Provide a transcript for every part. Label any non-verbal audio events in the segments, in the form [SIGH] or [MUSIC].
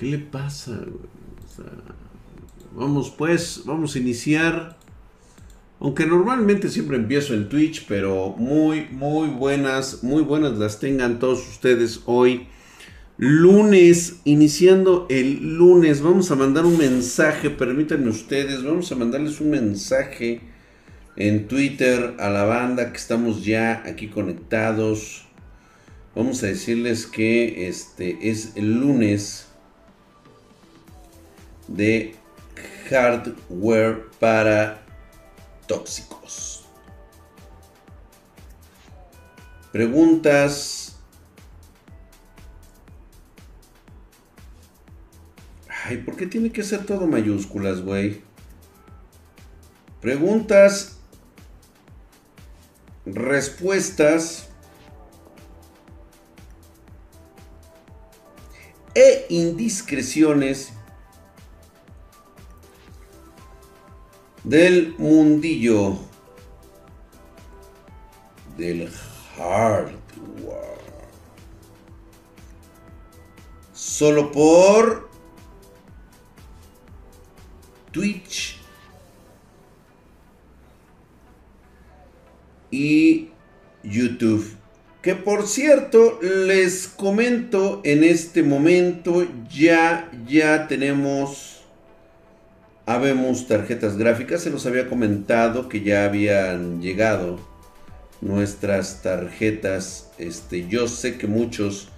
¿Qué le pasa? vamos pues, vamos a iniciar. Aunque normalmente siempre empiezo en Twitch, pero muy, muy buenas, muy buenas las tengan todos ustedes hoy. Lunes, iniciando el lunes, vamos a mandar un mensaje, permítanme ustedes, vamos a mandarles un mensaje en Twitter a la banda que estamos ya aquí conectados. Vamos a decirles que este es el lunes de hardware para tóxicos. Preguntas. Ay, ¿por qué tiene que ser todo mayúsculas, güey? Preguntas. Respuestas. E indiscreciones del mundillo del hardware. Solo por Twitch y YouTube. Que por cierto, les comento en este momento ya ya tenemos Habemos tarjetas gráficas, se los había comentado que ya habían llegado nuestras tarjetas. Este, yo sé que muchos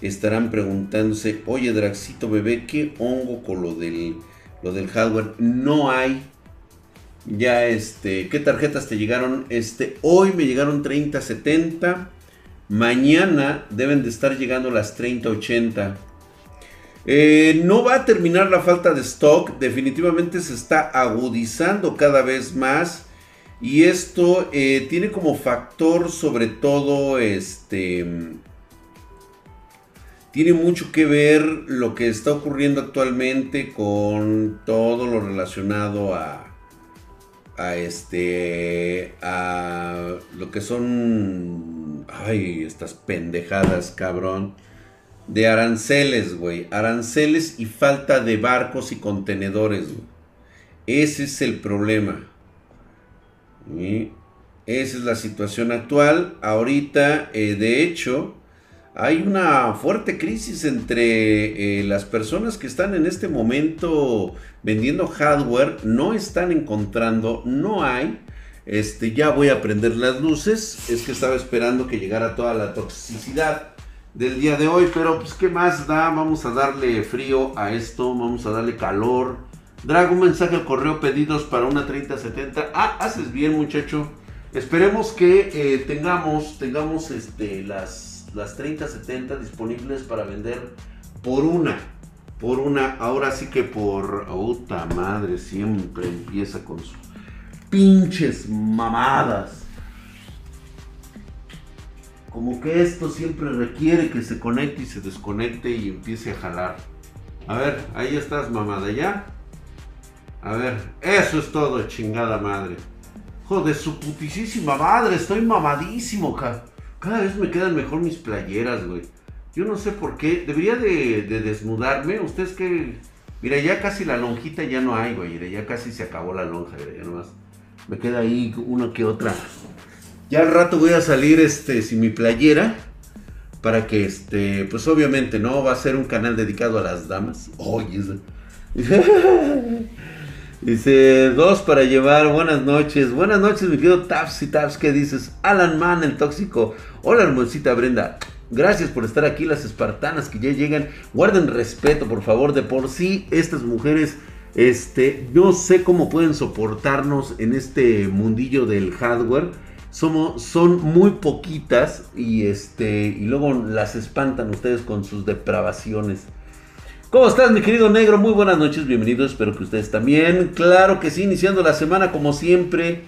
estarán preguntándose, oye Draxito bebé, ¿qué hongo con lo del, lo del hardware? No hay. Ya este, ¿qué tarjetas te llegaron? Este, hoy me llegaron 3070. Mañana deben de estar llegando las 3080. Eh, no va a terminar la falta de stock, definitivamente se está agudizando cada vez más. Y esto eh, tiene como factor sobre todo este... Tiene mucho que ver lo que está ocurriendo actualmente con todo lo relacionado a, a este a lo que son ay estas pendejadas cabrón de aranceles, güey. Aranceles y falta de barcos y contenedores, güey. Ese es el problema. Esa es la situación actual. Ahorita, eh, de hecho, hay una fuerte crisis entre eh, las personas que están en este momento vendiendo hardware. No están encontrando, no hay. Este, ya voy a prender las luces. Es que estaba esperando que llegara toda la toxicidad del día de hoy. Pero pues, ¿qué más da? Vamos a darle frío a esto, vamos a darle calor. Drag, un mensaje al correo pedidos para una 3070. Ah, haces bien, muchacho. Esperemos que eh, tengamos, tengamos este, las, las 3070 disponibles para vender por una. Por una, ahora sí que por. Puta madre, siempre empieza con sus pinches mamadas. Como que esto siempre requiere que se conecte y se desconecte y empiece a jalar. A ver, ahí estás, mamada, ¿ya? A ver, eso es todo, chingada madre. Joder, su putisísima madre, estoy mamadísimo, Cada vez me quedan mejor mis playeras, güey. Yo no sé por qué. Debería de, desnudarme. Ustedes que... Mira, ya casi la lonjita ya no hay, güey. Ya casi se acabó la lonja, ya nomás. Me queda ahí una que otra ya al rato voy a salir este sin mi playera para que este, pues obviamente no va a ser un canal dedicado a las damas. Oye, [LAUGHS] Dice, dos para llevar, buenas noches. Buenas noches, mi querido Taps y Taps, ¿qué dices? Alan Man, el tóxico. Hola, hermosita Brenda. Gracias por estar aquí, las espartanas que ya llegan. Guarden respeto, por favor. De por sí, estas mujeres, este, no sé cómo pueden soportarnos en este mundillo del hardware son muy poquitas y, este, y luego las espantan ustedes con sus depravaciones. ¿Cómo estás, mi querido negro? Muy buenas noches, bienvenidos. Espero que ustedes también. Claro que sí, iniciando la semana como siempre.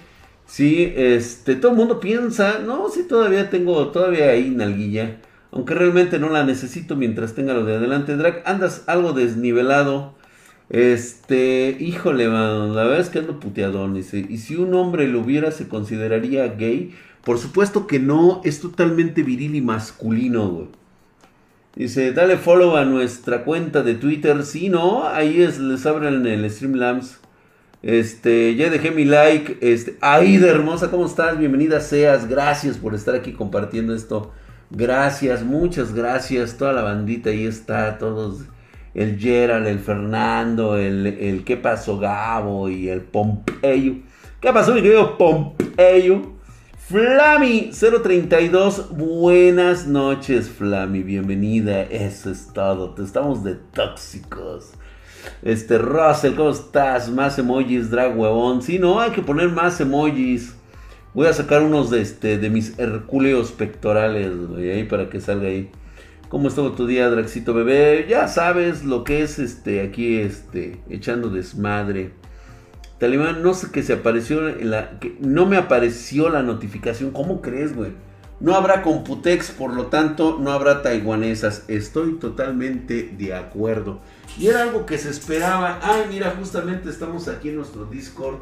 Sí, este, todo el mundo piensa, no, sí, todavía tengo, todavía ahí nalguilla. Aunque realmente no la necesito mientras tenga lo de adelante. Drag, andas algo desnivelado. Este, híjole, man, la verdad es que ando puteadón. Dice, y si un hombre lo hubiera, se consideraría gay. Por supuesto que no, es totalmente viril y masculino, güey. Dice, dale follow a nuestra cuenta de Twitter. Si no, ahí es, les abren el Streamlabs. Este, ya dejé mi like. Este, Aida hermosa, ¿cómo estás? Bienvenida seas. Gracias por estar aquí compartiendo esto. Gracias, muchas gracias. Toda la bandita ahí está, todos. El Gerald, el Fernando, el, ¿Qué pasó Gabo? Y el Pompeyo. ¿Qué pasó, mi querido Pompeyo? Flami 032, buenas noches, Flami, bienvenida. Eso es todo. Te estamos de tóxicos. Este, Russell, ¿cómo estás? Más emojis, drag huevón. Sí, no, hay que poner más emojis. Voy a sacar unos de, este, de mis hercúleos pectorales, ahí para que salga ahí. ¿Cómo estuvo tu día, Draxito bebé? Ya sabes lo que es este aquí este echando desmadre. Talibán, no sé qué se apareció en la que no me apareció la notificación. ¿Cómo crees, güey? No habrá Computex, por lo tanto, no habrá taiwanesas. Estoy totalmente de acuerdo. Y era algo que se esperaba. Ay, mira, justamente estamos aquí en nuestro Discord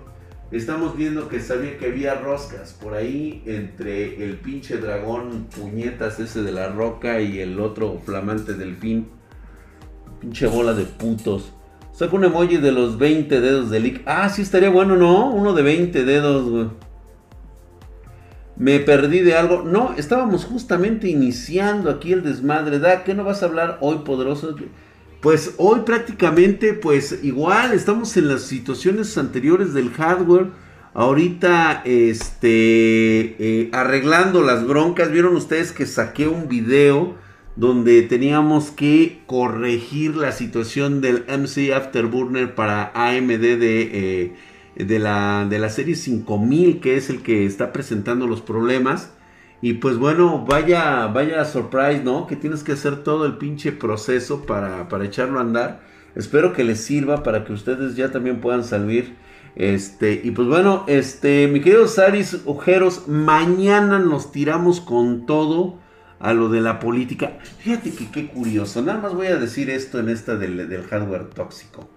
Estamos viendo que sabía que había roscas por ahí entre el pinche dragón puñetas ese de la roca y el otro flamante delfín. Pinche bola de putos. Saca un emoji de los 20 dedos de Lick. Ah, sí estaría bueno, ¿no? Uno de 20 dedos, güey. Me perdí de algo. No, estábamos justamente iniciando aquí el desmadre. ¿Da? ¿Qué no vas a hablar hoy, poderoso? Pues hoy prácticamente, pues igual estamos en las situaciones anteriores del hardware. Ahorita, este, eh, arreglando las broncas. Vieron ustedes que saqué un video donde teníamos que corregir la situación del MC Afterburner para AMD de, eh, de, la, de la serie 5000, que es el que está presentando los problemas. Y pues bueno, vaya, vaya surprise, ¿no? Que tienes que hacer todo el pinche proceso para, echarlo a andar. Espero que les sirva para que ustedes ya también puedan salir. Este, y pues bueno, este, mi querido Saris Ojeros, mañana nos tiramos con todo a lo de la política. Fíjate que qué curioso. Nada más voy a decir esto en esta del, hardware tóxico.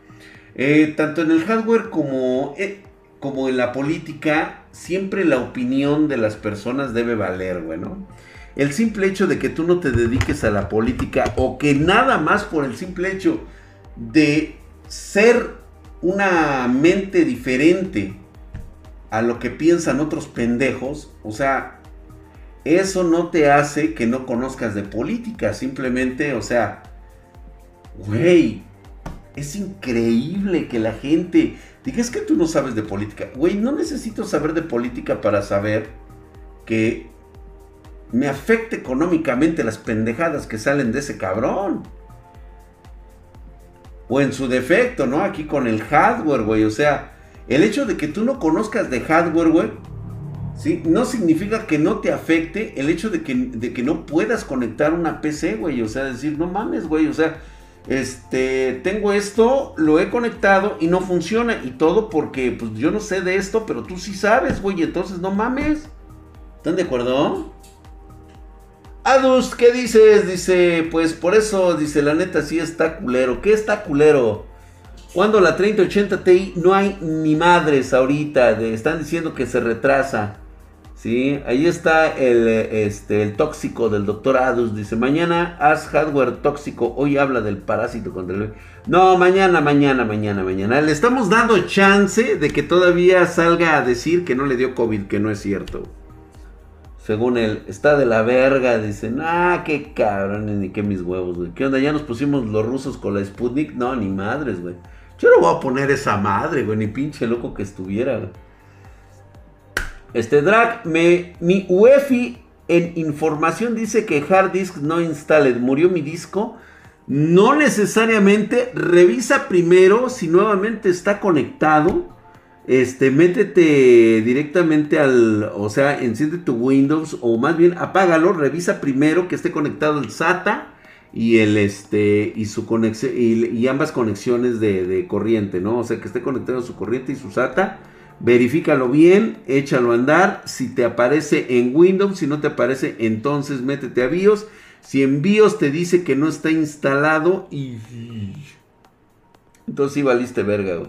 Eh, tanto en el hardware como, eh, como en la política, siempre la opinión de las personas debe valer, güey. El simple hecho de que tú no te dediques a la política o que nada más por el simple hecho de ser una mente diferente a lo que piensan otros pendejos, o sea, eso no te hace que no conozcas de política, simplemente, o sea, güey, es increíble que la gente Dije, es que tú no sabes de política. Güey, no necesito saber de política para saber que me afecta económicamente las pendejadas que salen de ese cabrón. O en su defecto, ¿no? Aquí con el hardware, güey. O sea, el hecho de que tú no conozcas de hardware, güey, ¿sí? No significa que no te afecte el hecho de que, de que no puedas conectar una PC, güey. O sea, decir, no mames, güey. O sea, este, tengo esto, lo he conectado y no funciona. Y todo porque, pues yo no sé de esto, pero tú sí sabes, güey. Entonces no mames. ¿Están de acuerdo? Adus, ¿qué dices? Dice, pues por eso, dice, la neta sí está culero. ¿Qué está culero? Cuando la 3080 Ti no hay ni madres ahorita. están diciendo que se retrasa. Sí, ahí está el, este, el tóxico del doctor Adus. Dice, mañana haz hardware tóxico. Hoy habla del parásito contra el... No, mañana, mañana, mañana, mañana. Le estamos dando chance de que todavía salga a decir que no le dio COVID, que no es cierto. Según él, está de la verga. Dice, ah, qué cabrón, ni qué mis huevos, güey. ¿Qué onda? ¿Ya nos pusimos los rusos con la Sputnik? No, ni madres, güey. Yo no voy a poner esa madre, güey, ni pinche loco que estuviera, güey. Este drag, me, mi UEFI en información dice que hard disk no installed, murió mi disco. No necesariamente, revisa primero si nuevamente está conectado. Este, métete directamente al, o sea, enciende tu Windows o más bien apágalo, revisa primero que esté conectado el SATA y el este y su conexión y, ambas conexiones de, de, corriente, ¿no? O sea, que esté conectado su corriente y su SATA Verifícalo bien, échalo a andar. Si te aparece en Windows, si no te aparece, entonces métete a BIOS. Si en BIOS te dice que no está instalado, y... entonces sí valiste verga.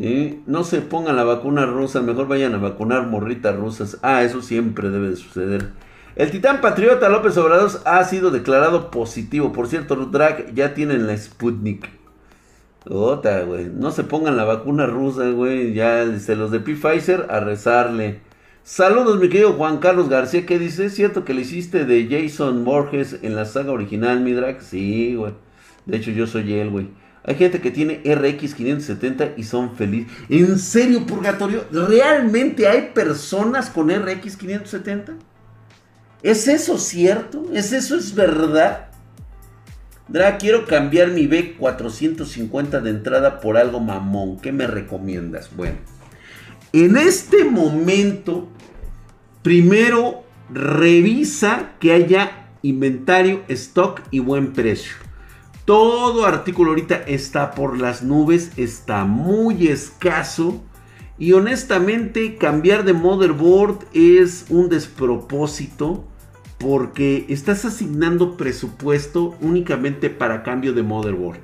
¿Eh? No se pongan la vacuna rusa, mejor vayan a vacunar morritas rusas. Ah, eso siempre debe de suceder. El titán patriota López Obrador ha sido declarado positivo. Por cierto, Drag ya tienen la Sputnik. Güey. No se pongan la vacuna rusa, güey. Ya, dice los de Pfizer a rezarle. Saludos, mi querido Juan Carlos García. ¿Qué dice? ¿Es cierto que le hiciste de Jason Borges en la saga original, mi drag? Sí, güey. De hecho, yo soy él, güey. Hay gente que tiene RX 570 y son felices. ¿En serio, Purgatorio? ¿Realmente hay personas con RX 570? ¿Es eso cierto? ¿Es eso es verdad? Dra, quiero cambiar mi B450 de entrada por algo mamón. ¿Qué me recomiendas? Bueno, en este momento, primero revisa que haya inventario, stock y buen precio. Todo artículo ahorita está por las nubes, está muy escaso. Y honestamente cambiar de motherboard es un despropósito porque estás asignando presupuesto únicamente para cambio de motherboard.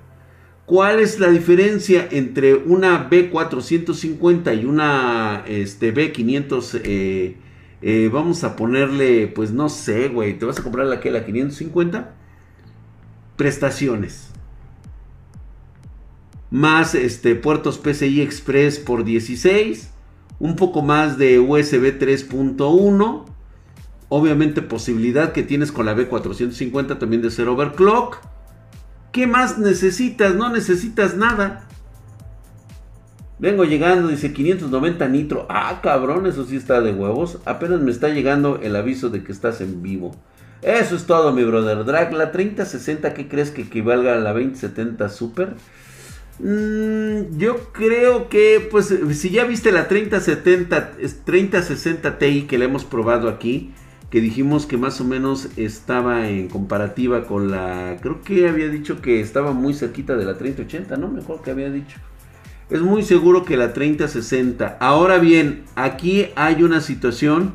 ¿Cuál es la diferencia entre una B450 y una este, B500? Eh, eh, vamos a ponerle, pues no sé, güey, ¿te vas a comprar la que la 550? Prestaciones más este, puertos PCI Express por 16, un poco más de USB 3.1, obviamente posibilidad que tienes con la B450 también de ser overclock. ¿Qué más necesitas? No necesitas nada. Vengo llegando, dice 590 nitro. Ah, cabrón, eso sí está de huevos. Apenas me está llegando el aviso de que estás en vivo. Eso es todo, mi brother. Drag, la 3060, ¿qué crees que equivalga a la 2070 Super? Mm, yo creo que, pues, si ya viste la 3070, 3060 Ti que le hemos probado aquí, que dijimos que más o menos estaba en comparativa con la, creo que había dicho que estaba muy cerquita de la 3080, ¿no? Mejor que había dicho. Es muy seguro que la 3060. Ahora bien, aquí hay una situación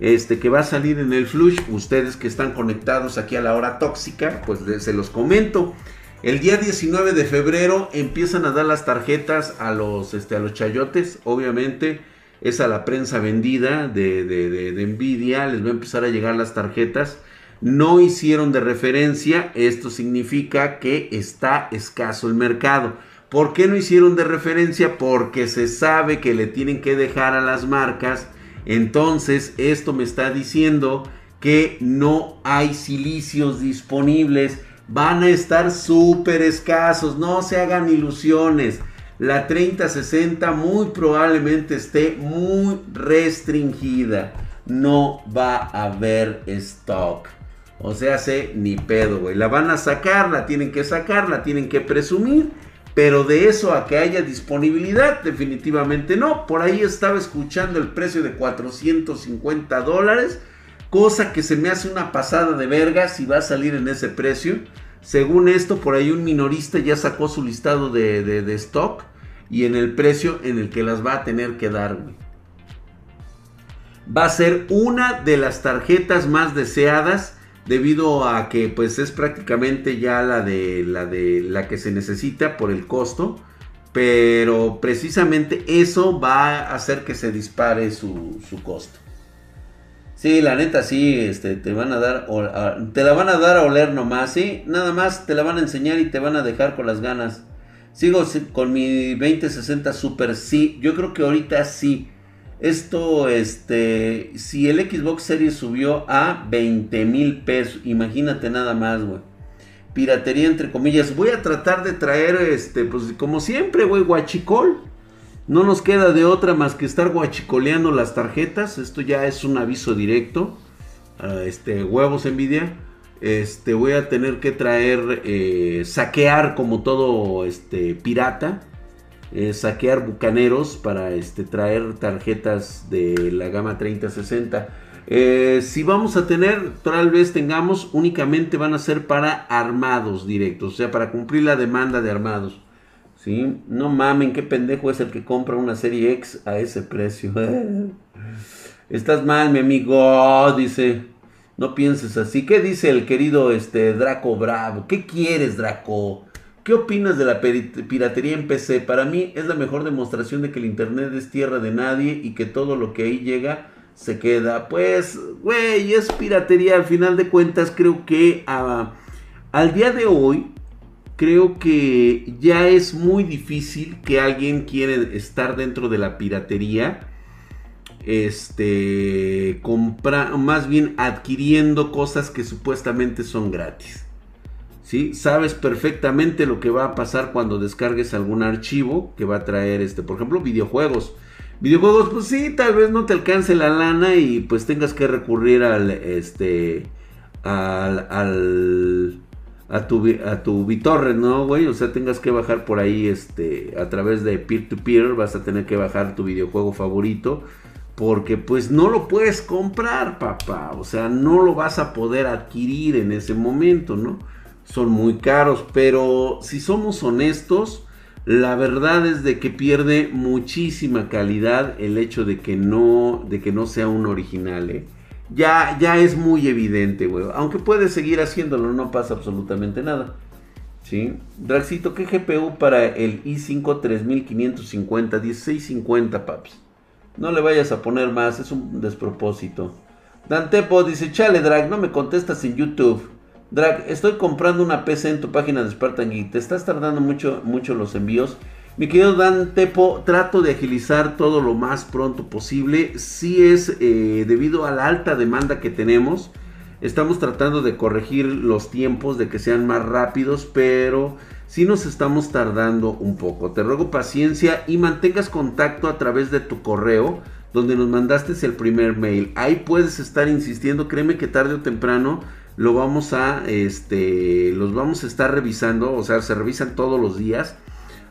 este, que va a salir en el flush. Ustedes que están conectados aquí a la hora tóxica, pues se los comento. El día 19 de febrero empiezan a dar las tarjetas a los, este, a los chayotes, obviamente es a la prensa vendida de, de, Nvidia, les va a empezar a llegar las tarjetas. No hicieron de referencia, esto significa que está escaso el mercado. ¿Por qué no hicieron de referencia? Porque se sabe que le tienen que dejar a las marcas. Entonces, esto me está diciendo que no hay silicios disponibles van a estar súper escasos, no se hagan ilusiones. La 3060 muy probablemente esté muy restringida. No va a haber stock. O sea, sé ni pedo, güey. La van a sacar, la tienen que sacar, la tienen que presumir. Pero de eso a que haya disponibilidad, definitivamente no. Por ahí estaba escuchando el precio de 450 dólares. Cosa que se me hace una pasada de verga si va a salir en ese precio. Según esto, por ahí un minorista ya sacó su listado de, stock y en el precio en el que las va a tener que dar. Va a ser una de las tarjetas más deseadas debido a que pues es prácticamente ya la de la de la que se necesita por el costo pero precisamente eso va a hacer que se dispare su, su costo Sí, la neta, sí, este, te van a dar, te la van a dar a oler nomás, sí, nada más te la van a enseñar y te van a dejar con las ganas. Sigo con mi 2060 Super, sí, yo creo que ahorita sí. Esto, este, si el Xbox Series subió a 20 mil pesos, imagínate nada más, güey. Piratería entre comillas. Voy a tratar de traer, este, pues como siempre, güey, guachicol. No nos queda de otra más que estar guachicoleando las tarjetas. Esto ya es un aviso directo. este, huevos Nvidia. Este, voy a tener que traer, eh, saquear como todo este, pirata. Eh, saquear bucaneros para este, traer tarjetas de la gama 3060. Eh, si vamos a tener, tal vez tengamos, únicamente van a ser para armados directos, o sea, para cumplir la demanda de armados. No mamen, qué pendejo es el que compra una serie X a ese precio. [LAUGHS] Estás mal, mi amigo, dice. No pienses así. ¿Qué dice el querido este Draco Bravo? ¿Qué quieres, Draco? ¿Qué opinas de la piratería en PC? Para mí es la mejor demostración de que el internet es tierra de nadie y que todo lo que ahí llega se queda. Pues, güey, es piratería. Al final de cuentas, creo que ah, al día de hoy, creo que ya es muy difícil que alguien quiera estar dentro de la piratería. Este, compra, más bien adquiriendo cosas que supuestamente son gratis. ¿Sí? Sabes perfectamente lo que va a pasar cuando descargues algún archivo que va a traer, este, por ejemplo, videojuegos. Videojuegos, pues sí, tal vez no te alcance la lana y pues tengas que recurrir al, este, al, al a tu, a tu BitTorrent, ¿no, güey? O sea, tengas que bajar por ahí, este, a través de peer-to-peer, vas a tener que bajar tu videojuego favorito, porque pues no lo puedes comprar, papá, o sea, no lo vas a poder adquirir en ese momento, ¿no? Son muy caros, pero si somos honestos, la verdad es de que pierde muchísima calidad el hecho de que no, de que no sea un original, ¿eh? Ya, ya es muy evidente, güey. Aunque puedes seguir haciéndolo, no pasa absolutamente nada. ¿Sí? Draxito, ¿qué GPU para el i5 3550? 1650, paps. No le vayas a poner más, es un despropósito. Dantepo dice, chale, Drag, no me contestas en YouTube. Drag, estoy comprando una PC en tu página de Spartan Geek. Te estás tardando mucho, mucho los envíos. Mi querido Dan Tepo, trato de agilizar todo lo más pronto posible. Si es eh, debido a la alta demanda que tenemos. Estamos tratando de corregir los tiempos, de que sean más rápidos, pero sí nos estamos tardando un poco. Te ruego paciencia y mantengas contacto a través de tu correo donde nos mandaste el primer mail. Ahí puedes estar insistiendo, créeme que tarde o temprano lo vamos a, este, los vamos a estar revisando, o sea, se revisan todos los días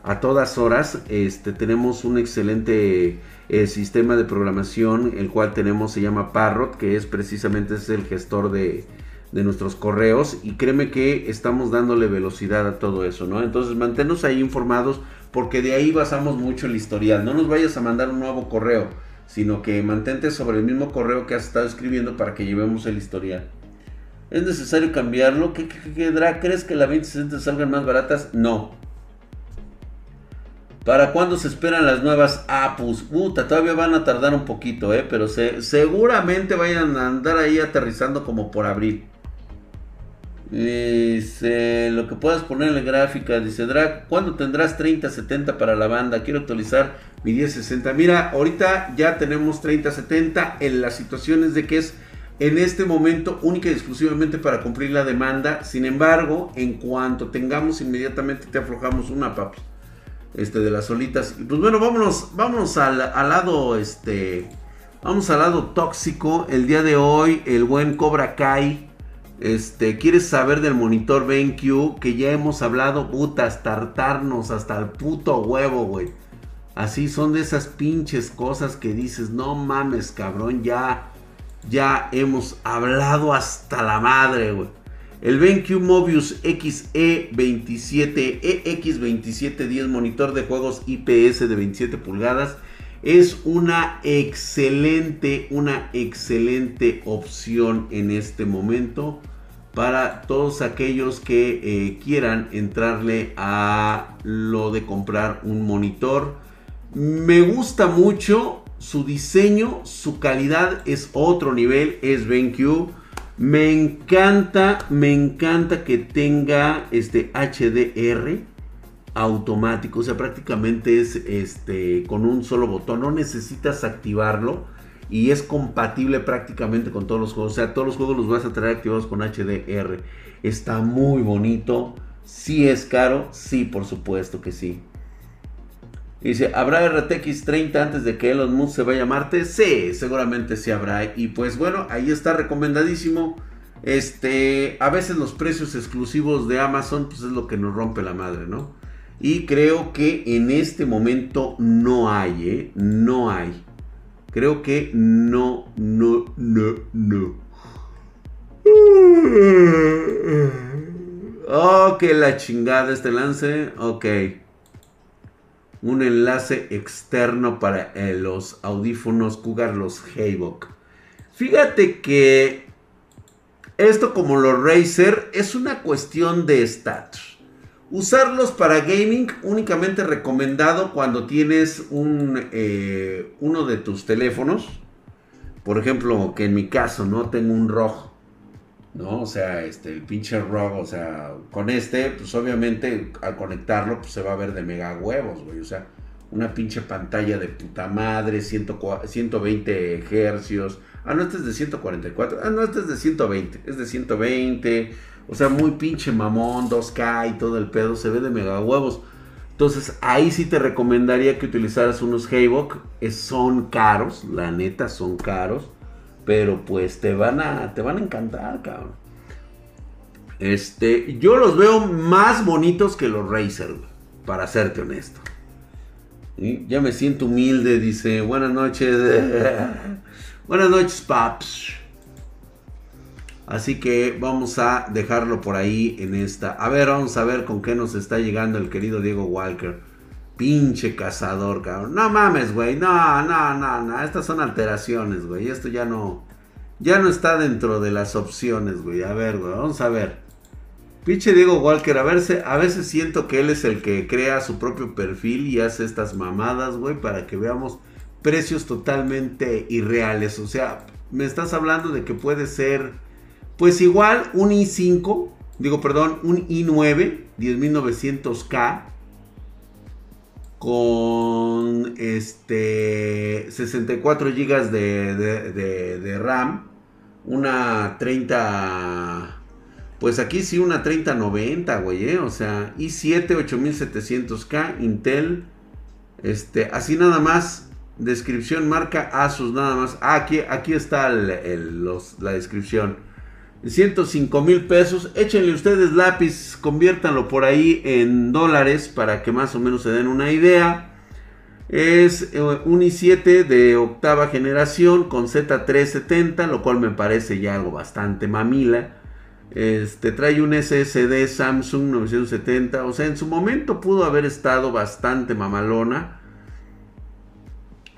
a todas horas. Este, tenemos un excelente eh, sistema de programación, el cual tenemos, se llama Parrot, que es precisamente es el gestor de, de, nuestros correos. Y créeme que estamos dándole velocidad a todo eso, ¿no? Entonces manténnos ahí informados, porque de ahí basamos mucho el historial. No nos vayas a mandar un nuevo correo, sino que mantente sobre el mismo correo que has estado escribiendo para que llevemos el historial. ¿Es necesario cambiarlo? ¿Qué, qué, qué ¿Crees que la 2060 salgan más baratas? No. ¿Para cuándo se esperan las nuevas APUs? Puta, todavía van a tardar un poquito, ¿eh? Pero seguramente vayan a andar ahí aterrizando como por abril. Dice, lo que puedas poner en la gráfica, dice Drag, ¿cuándo tendrás 3070 para la banda? Quiero actualizar mi 1060. Mira, ahorita ya tenemos 3070 en las situaciones de que es en este momento única y exclusivamente para cumplir la demanda. Sin embargo, en cuanto tengamos inmediatamente te aflojamos una, papi este, de las solitas. Pues bueno, vámonos, vámonos al, lado, este, vamos al lado tóxico. El día de hoy, el buen Cobra Kai, este, ¿quieres saber del monitor BenQ? Que ya hemos hablado, putas, tartarnos hasta el puto huevo, güey. Así son de esas pinches cosas que dices, no mames, cabrón, ya, ya hemos hablado hasta la madre, güey. El BenQ Mobius XE27 EX2710 monitor de juegos IPS de 27 pulgadas es una excelente, una excelente opción en este momento para todos aquellos que eh, quieran entrarle a lo de comprar un monitor. Me gusta mucho su diseño, su calidad es otro nivel, es BenQ. Me encanta, me encanta que tenga este HDR automático, o sea, prácticamente es este con un solo botón, no necesitas activarlo y es compatible prácticamente con todos los juegos, o sea, todos los juegos los vas a traer activados con HDR. Está muy bonito, sí es caro, sí, por supuesto que sí. Dice, ¿habrá RTX 30 antes de que Elon Musk se vaya a Marte? Sí, seguramente sí habrá. Y pues bueno, ahí está recomendadísimo. Este, a veces los precios exclusivos de Amazon, pues es lo que nos rompe la madre, ¿no? Y creo que en este momento no hay, ¿eh? No hay. Creo que no, no, no, no. Oh, que la chingada este lance. Ok un enlace externo para eh, los audífonos Cougar, los Haybook. Fíjate que esto como los Razer es una cuestión de status. Usarlos para gaming únicamente recomendado cuando tienes un, eh, uno de tus teléfonos. por ejemplo, que en mi caso, ¿no? Tengo un rojo, ¿no? O sea, este, el pinche rojo, o sea, con este, pues obviamente al conectarlo, pues se va a ver de mega huevos, güey, o sea, una pinche pantalla de puta madre, 120 hercios. Ah, no, este es de 144. Ah, no, este es de 120. Es de 120. O sea, muy pinche mamón, 2K y todo el pedo. Se ve de mega huevos. Entonces, ahí sí te recomendaría que utilizaras unos Haybook. Son caros, la neta, son caros. Pero pues te van a, te van a encantar, cabrón. Este, yo los veo más bonitos que los Razer, para serte honesto. Ya me siento humilde, dice. Buenas noches. [LAUGHS] Buenas noches, paps. Así que vamos a dejarlo por ahí en esta. A ver, vamos a ver con qué nos está llegando el querido Diego Walker. Pinche cazador, cabrón. No mames, güey. No, no, no, no. Estas son alteraciones, güey. Esto ya no. Ya no está dentro de las opciones, güey. A ver, güey. Vamos a ver. Pinche Diego Walker, a, verse, a veces siento que él es el que crea su propio perfil y hace estas mamadas, güey, para que veamos precios totalmente irreales. O sea, me estás hablando de que puede ser, pues igual un i5, digo, perdón, un i9, 10900K, con este 64 GB de, de, de RAM, una 30 pues aquí sí una 3090, güey, ¿eh? O sea, i7 8700K, Intel. Este, así nada más. Descripción, marca Asus, nada más. Ah, aquí, aquí está la descripción. 105 mil pesos. Échenle ustedes lápiz, conviértanlo por ahí en dólares para que más o menos se den una idea. Es eh, un i7 de octava generación con Z370, lo cual me parece ya algo bastante mamila. Este trae un SSD Samsung 970. O sea, en su momento pudo haber estado bastante mamalona.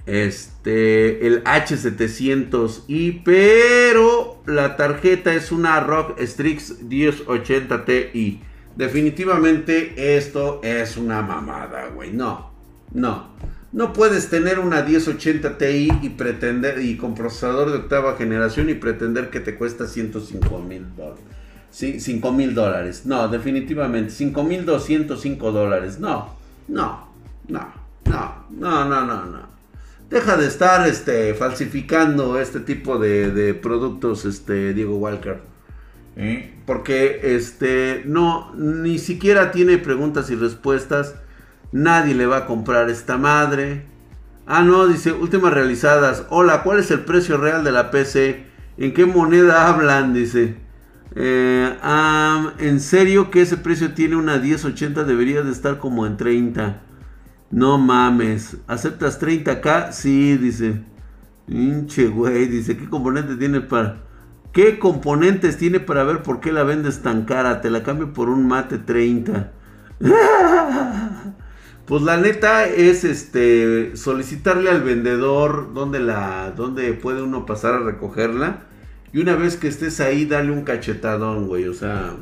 Este, el H700i, pero la tarjeta es una ROG Strix 1080 Ti. Definitivamente esto es una mamada, güey. No, no. No puedes tener una 1080 Ti y pretender, y con procesador de octava generación y pretender que te cuesta 105 mil dólares. Sí, 5 mil dólares. No, definitivamente. 5 mil 205 dólares. No, no, no, no, no, no, no, no. Deja de estar este, falsificando este tipo de, productos, este, Diego Walker. ¿Eh? Porque este, no, ni siquiera tiene preguntas y respuestas. Nadie le va a comprar esta madre. Ah, no, dice, últimas realizadas. Hola, ¿cuál es el precio real de la PC? ¿En qué moneda hablan? Dice. Eh, en serio que ese precio tiene una 1080 debería de estar como en 30. No mames. ¿Aceptas 30k? Sí, dice. Hinche, güey. Dice, ¿qué componente tiene para... ¿Qué componentes tiene para ver por qué la vendes tan cara? Te la cambio por un mate 30. [LAUGHS] pues la neta es este solicitarle al vendedor dónde la dónde puede uno pasar a recogerla y una vez que estés ahí, dale un cachetadón, güey. O sea,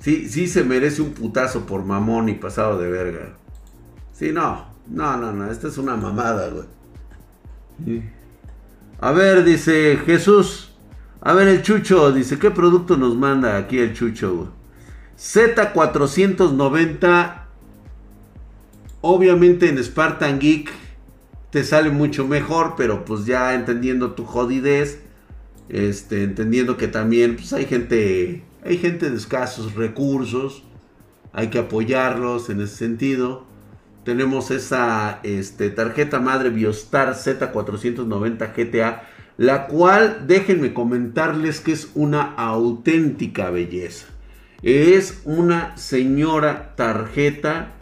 sí, sí se merece un putazo por mamón y pasado de verga. Sí, no, no, no, no. Esta es una mamada, güey. A ver, dice Jesús. A ver, el Chucho, dice, ¿qué producto nos manda aquí el Chucho, güey? Z490. Obviamente en Spartan Geek te sale mucho mejor, pero pues ya entendiendo tu jodidez este, entendiendo que también pues, hay gente, hay gente de escasos recursos, hay que apoyarlos en ese sentido. Tenemos esa este, tarjeta madre Biostar Z490 GTA, la cual déjenme comentarles que es una auténtica belleza. Es una señora tarjeta,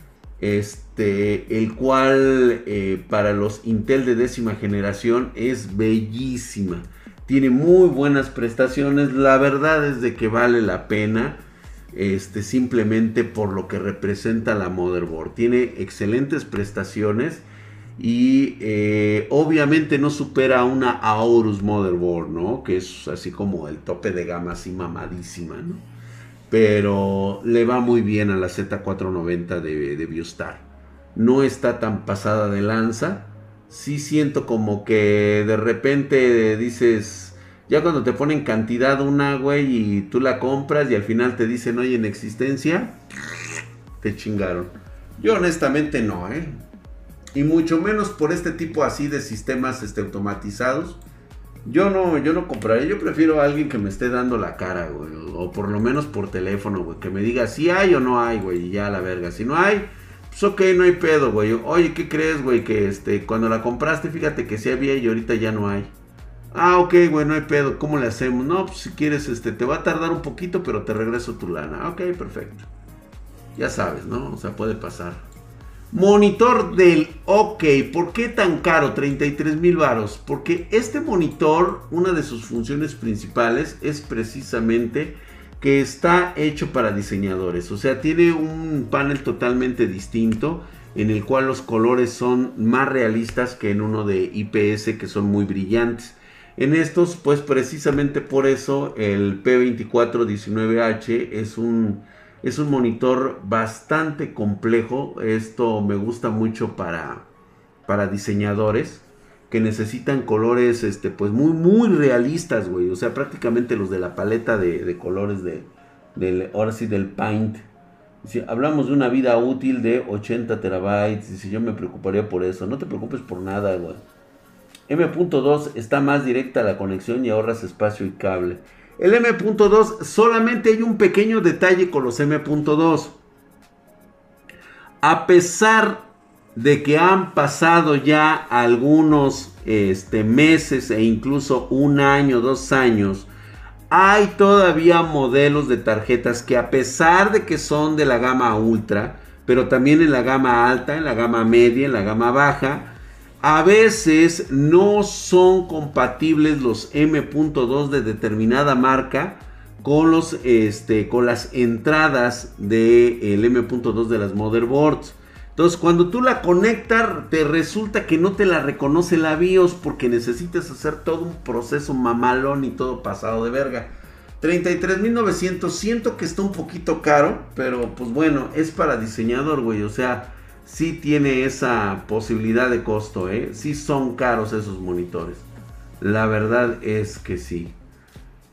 este, el cual eh, para los Intel de décima generación es bellísima tiene muy buenas prestaciones. La verdad es de que vale la pena. Este, simplemente por lo que representa la motherboard. Tiene excelentes prestaciones. Y eh, obviamente no supera una Aorus motherboard, ¿no? Que es así como el tope de gama, así mamadísima, ¿no? Pero le va muy bien a la Z490 de, de Biostar. No está tan pasada de lanza sí siento como que de repente dices, ya cuando te ponen cantidad una, güey, y tú la compras y al final te dicen, oye, en existencia, te chingaron. Yo honestamente no, ¿eh? Y mucho menos por este tipo así de sistemas este, automatizados. Yo no, yo no compraría, yo prefiero a alguien que me esté dando la cara, güey. O por lo menos por teléfono, güey. Que me diga si hay o no hay, güey. Y ya la verga. Si no hay, pues ok, no hay pedo, güey. Oye, ¿qué crees, güey? Que este, cuando la compraste, fíjate que sí había y ahorita ya no hay. Ah, ok, güey, no hay pedo. ¿Cómo le hacemos? No, pues si quieres, este, te va a tardar un poquito, pero te regreso tu lana. Ok, perfecto. Ya sabes, ¿no? O sea, puede pasar. Monitor del OK. ¿Por qué tan caro? 33 mil varos. Porque este monitor, una de sus funciones principales es precisamente que está hecho para diseñadores. O sea, tiene un panel totalmente distinto en el cual los colores son más realistas que en uno de IPS que son muy brillantes. En estos, pues precisamente por eso el P2419H es un es un monitor bastante complejo. Esto me gusta mucho para, para diseñadores que necesitan colores este, pues muy, muy realistas, güey. O sea, prácticamente los de la paleta de, colores de, del, ahora sí, del Paint. Si hablamos de una vida útil de 80 terabytes, y si yo me preocuparía por eso, no te preocupes por nada, güey. M.2 está más directa la conexión y ahorras espacio y cable. El M.2 solamente hay un pequeño detalle con los M.2. A pesar de que han pasado ya algunos este, meses e incluso un año, dos años, hay todavía modelos de tarjetas que a pesar de que son de la gama ultra, pero también en la gama alta, en la gama media, en la gama baja, a veces no son compatibles los M.2 de determinada marca con, los, este, con las entradas del M.2 de las motherboards. Entonces, cuando tú la conectas, te resulta que no te la reconoce la BIOS porque necesitas hacer todo un proceso mamalón y todo pasado de verga. 33.900, siento que está un poquito caro, pero pues bueno, es para diseñador, güey. O sea, sí tiene esa posibilidad de costo, ¿eh? Sí son caros esos monitores. La verdad es que sí.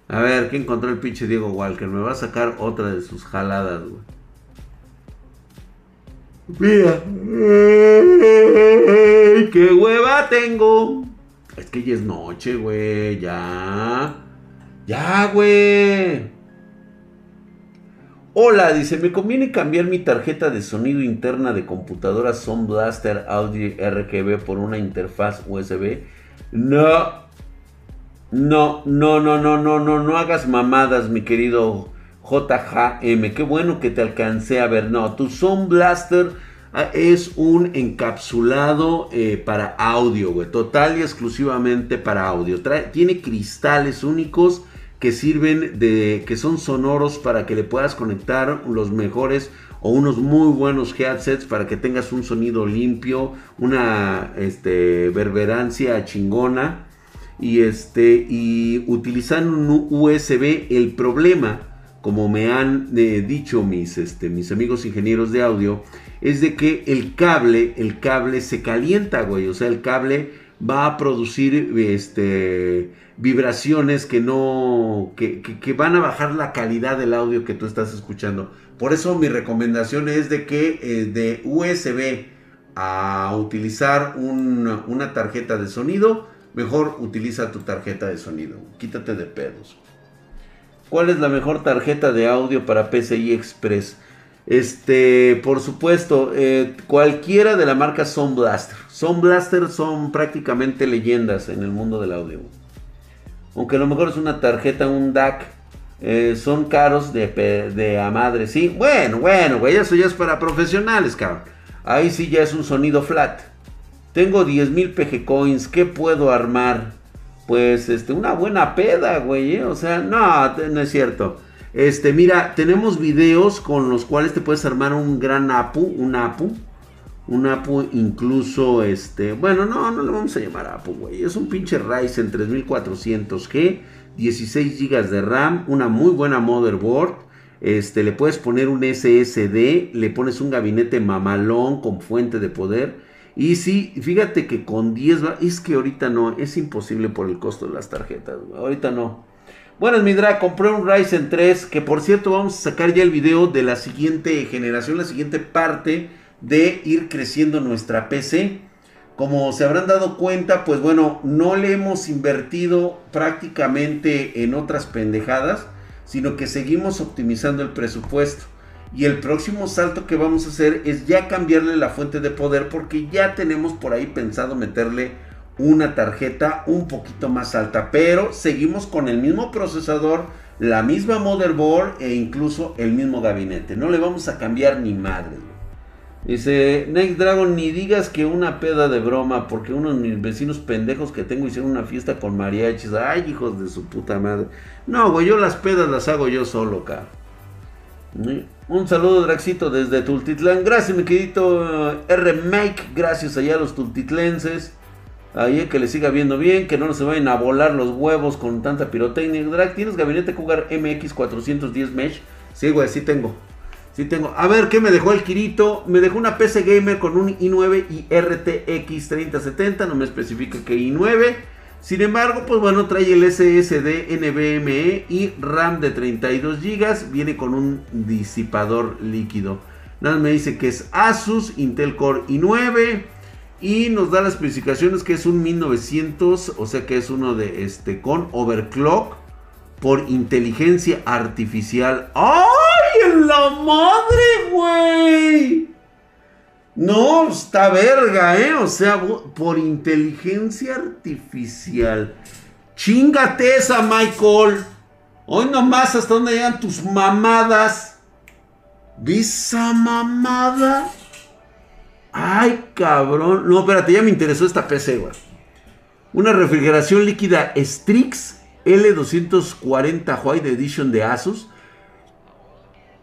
A ver, ¿qué encontró el pinche Diego Walker? Me va a sacar otra de sus jaladas, güey. Mira. ¡Qué hueva tengo! Es que ya es noche, güey. Ya. Ya, güey. Hola, dice, ¿me conviene cambiar mi tarjeta de sonido interna de computadora Sound Blaster Audio RGB por una interfaz USB? No. No, no, no, no, no, no, no hagas mamadas, mi querido JHM. Qué bueno que te alcancé a ver. No, tu Sound Blaster ah, es un encapsulado eh, para audio, güey. Total y exclusivamente para audio. tiene cristales únicos que sirven de que son sonoros para que le puedas conectar los mejores o unos muy buenos headsets para que tengas un sonido limpio, una este, verberancia chingona. Y este y utilizando un USB el problema como me han eh, dicho mis, este, mis amigos ingenieros de audio es de que el cable el cable se calienta güey. O sea el cable va a producir este vibraciones que no, que, van a bajar la calidad del audio que tú estás escuchando. Por eso mi recomendación es de que eh, de USB a utilizar una tarjeta de sonido, mejor utiliza tu tarjeta de sonido. Quítate de pedos. ¿Cuál es la mejor tarjeta de audio para PCI Express? Este, por supuesto, eh, cualquiera de la marca Sound Blaster. Sound Blaster son prácticamente leyendas en el mundo del audio aunque a lo mejor es una tarjeta, un DAC, eh, son caros de, de a madre, sí. Bueno, bueno, güey, eso ya es para profesionales, cabrón. Ahí sí ya es un sonido flat. Tengo 10.000 PG coins, ¿qué puedo armar? Pues, este, una buena peda, güey, ¿eh? o sea, no, no es cierto. Este, mira, tenemos videos con los cuales te puedes armar un gran APU, un APU, un APU incluso, este, bueno, no, no le vamos a llamar APU, güey. Es un pinche Ryzen 3400G, 16 GB de RAM, una muy buena motherboard. Este, le puedes poner un SSD, le pones un gabinete mamalón con fuente de poder Y sí, fíjate que con 10 es que ahorita no, es imposible por el costo de las tarjetas, ahorita no. Bueno, mi drag, compré un Ryzen 3, que por cierto vamos a sacar ya el video de la siguiente generación, la siguiente parte de ir creciendo nuestra PC. Como se habrán dado cuenta, pues bueno, no le hemos invertido prácticamente en otras pendejadas, sino que seguimos optimizando el presupuesto. Y el próximo salto que vamos a hacer es ya cambiarle la fuente de poder porque ya tenemos por ahí pensado meterle una tarjeta un poquito más alta. Pero seguimos con el mismo procesador, la misma motherboard e incluso el mismo gabinete. No le vamos a cambiar ni madre. Dice Next Dragon, ni digas que una peda de broma, porque unos de mis vecinos pendejos que tengo hicieron una fiesta con mariachis. Ay, hijos de su puta madre. No, güey, yo las pedas las hago yo solo, cara. Un saludo, Draxito, desde Tultitlán. Gracias, mi querido eh, R. Mike. Gracias allá a los tultitlenses. Ahí que le siga viendo bien, que no se vayan a volar los huevos con tanta pirotecnia. Drag, ¿tienes gabinete jugar MX 410 Mesh? Sí, güey, sí tengo. Sí tengo. A ver, ¿qué me dejó el Kirito? Me dejó una PC Gamer con un i9 y RTX 3070. No me especifica que i9. Sin embargo, pues bueno, trae el SSD NVMe y RAM de 32 GB. Viene con un disipador líquido. Nada me dice que es Asus Intel Core i9. Y nos da las especificaciones que es un 1900, o sea que es uno de este con overclock por inteligencia artificial. ¡Ay, la madre, güey! No, está verga, ¿eh? O sea, por inteligencia artificial. Chingate esa, Michael. Hoy nomás hasta dónde llegan tus mamadas. ¿Visa mamada? Ay, cabrón. No, espérate, ya me interesó esta PC, güey. Una refrigeración líquida Strix L240 White Edition de Asus.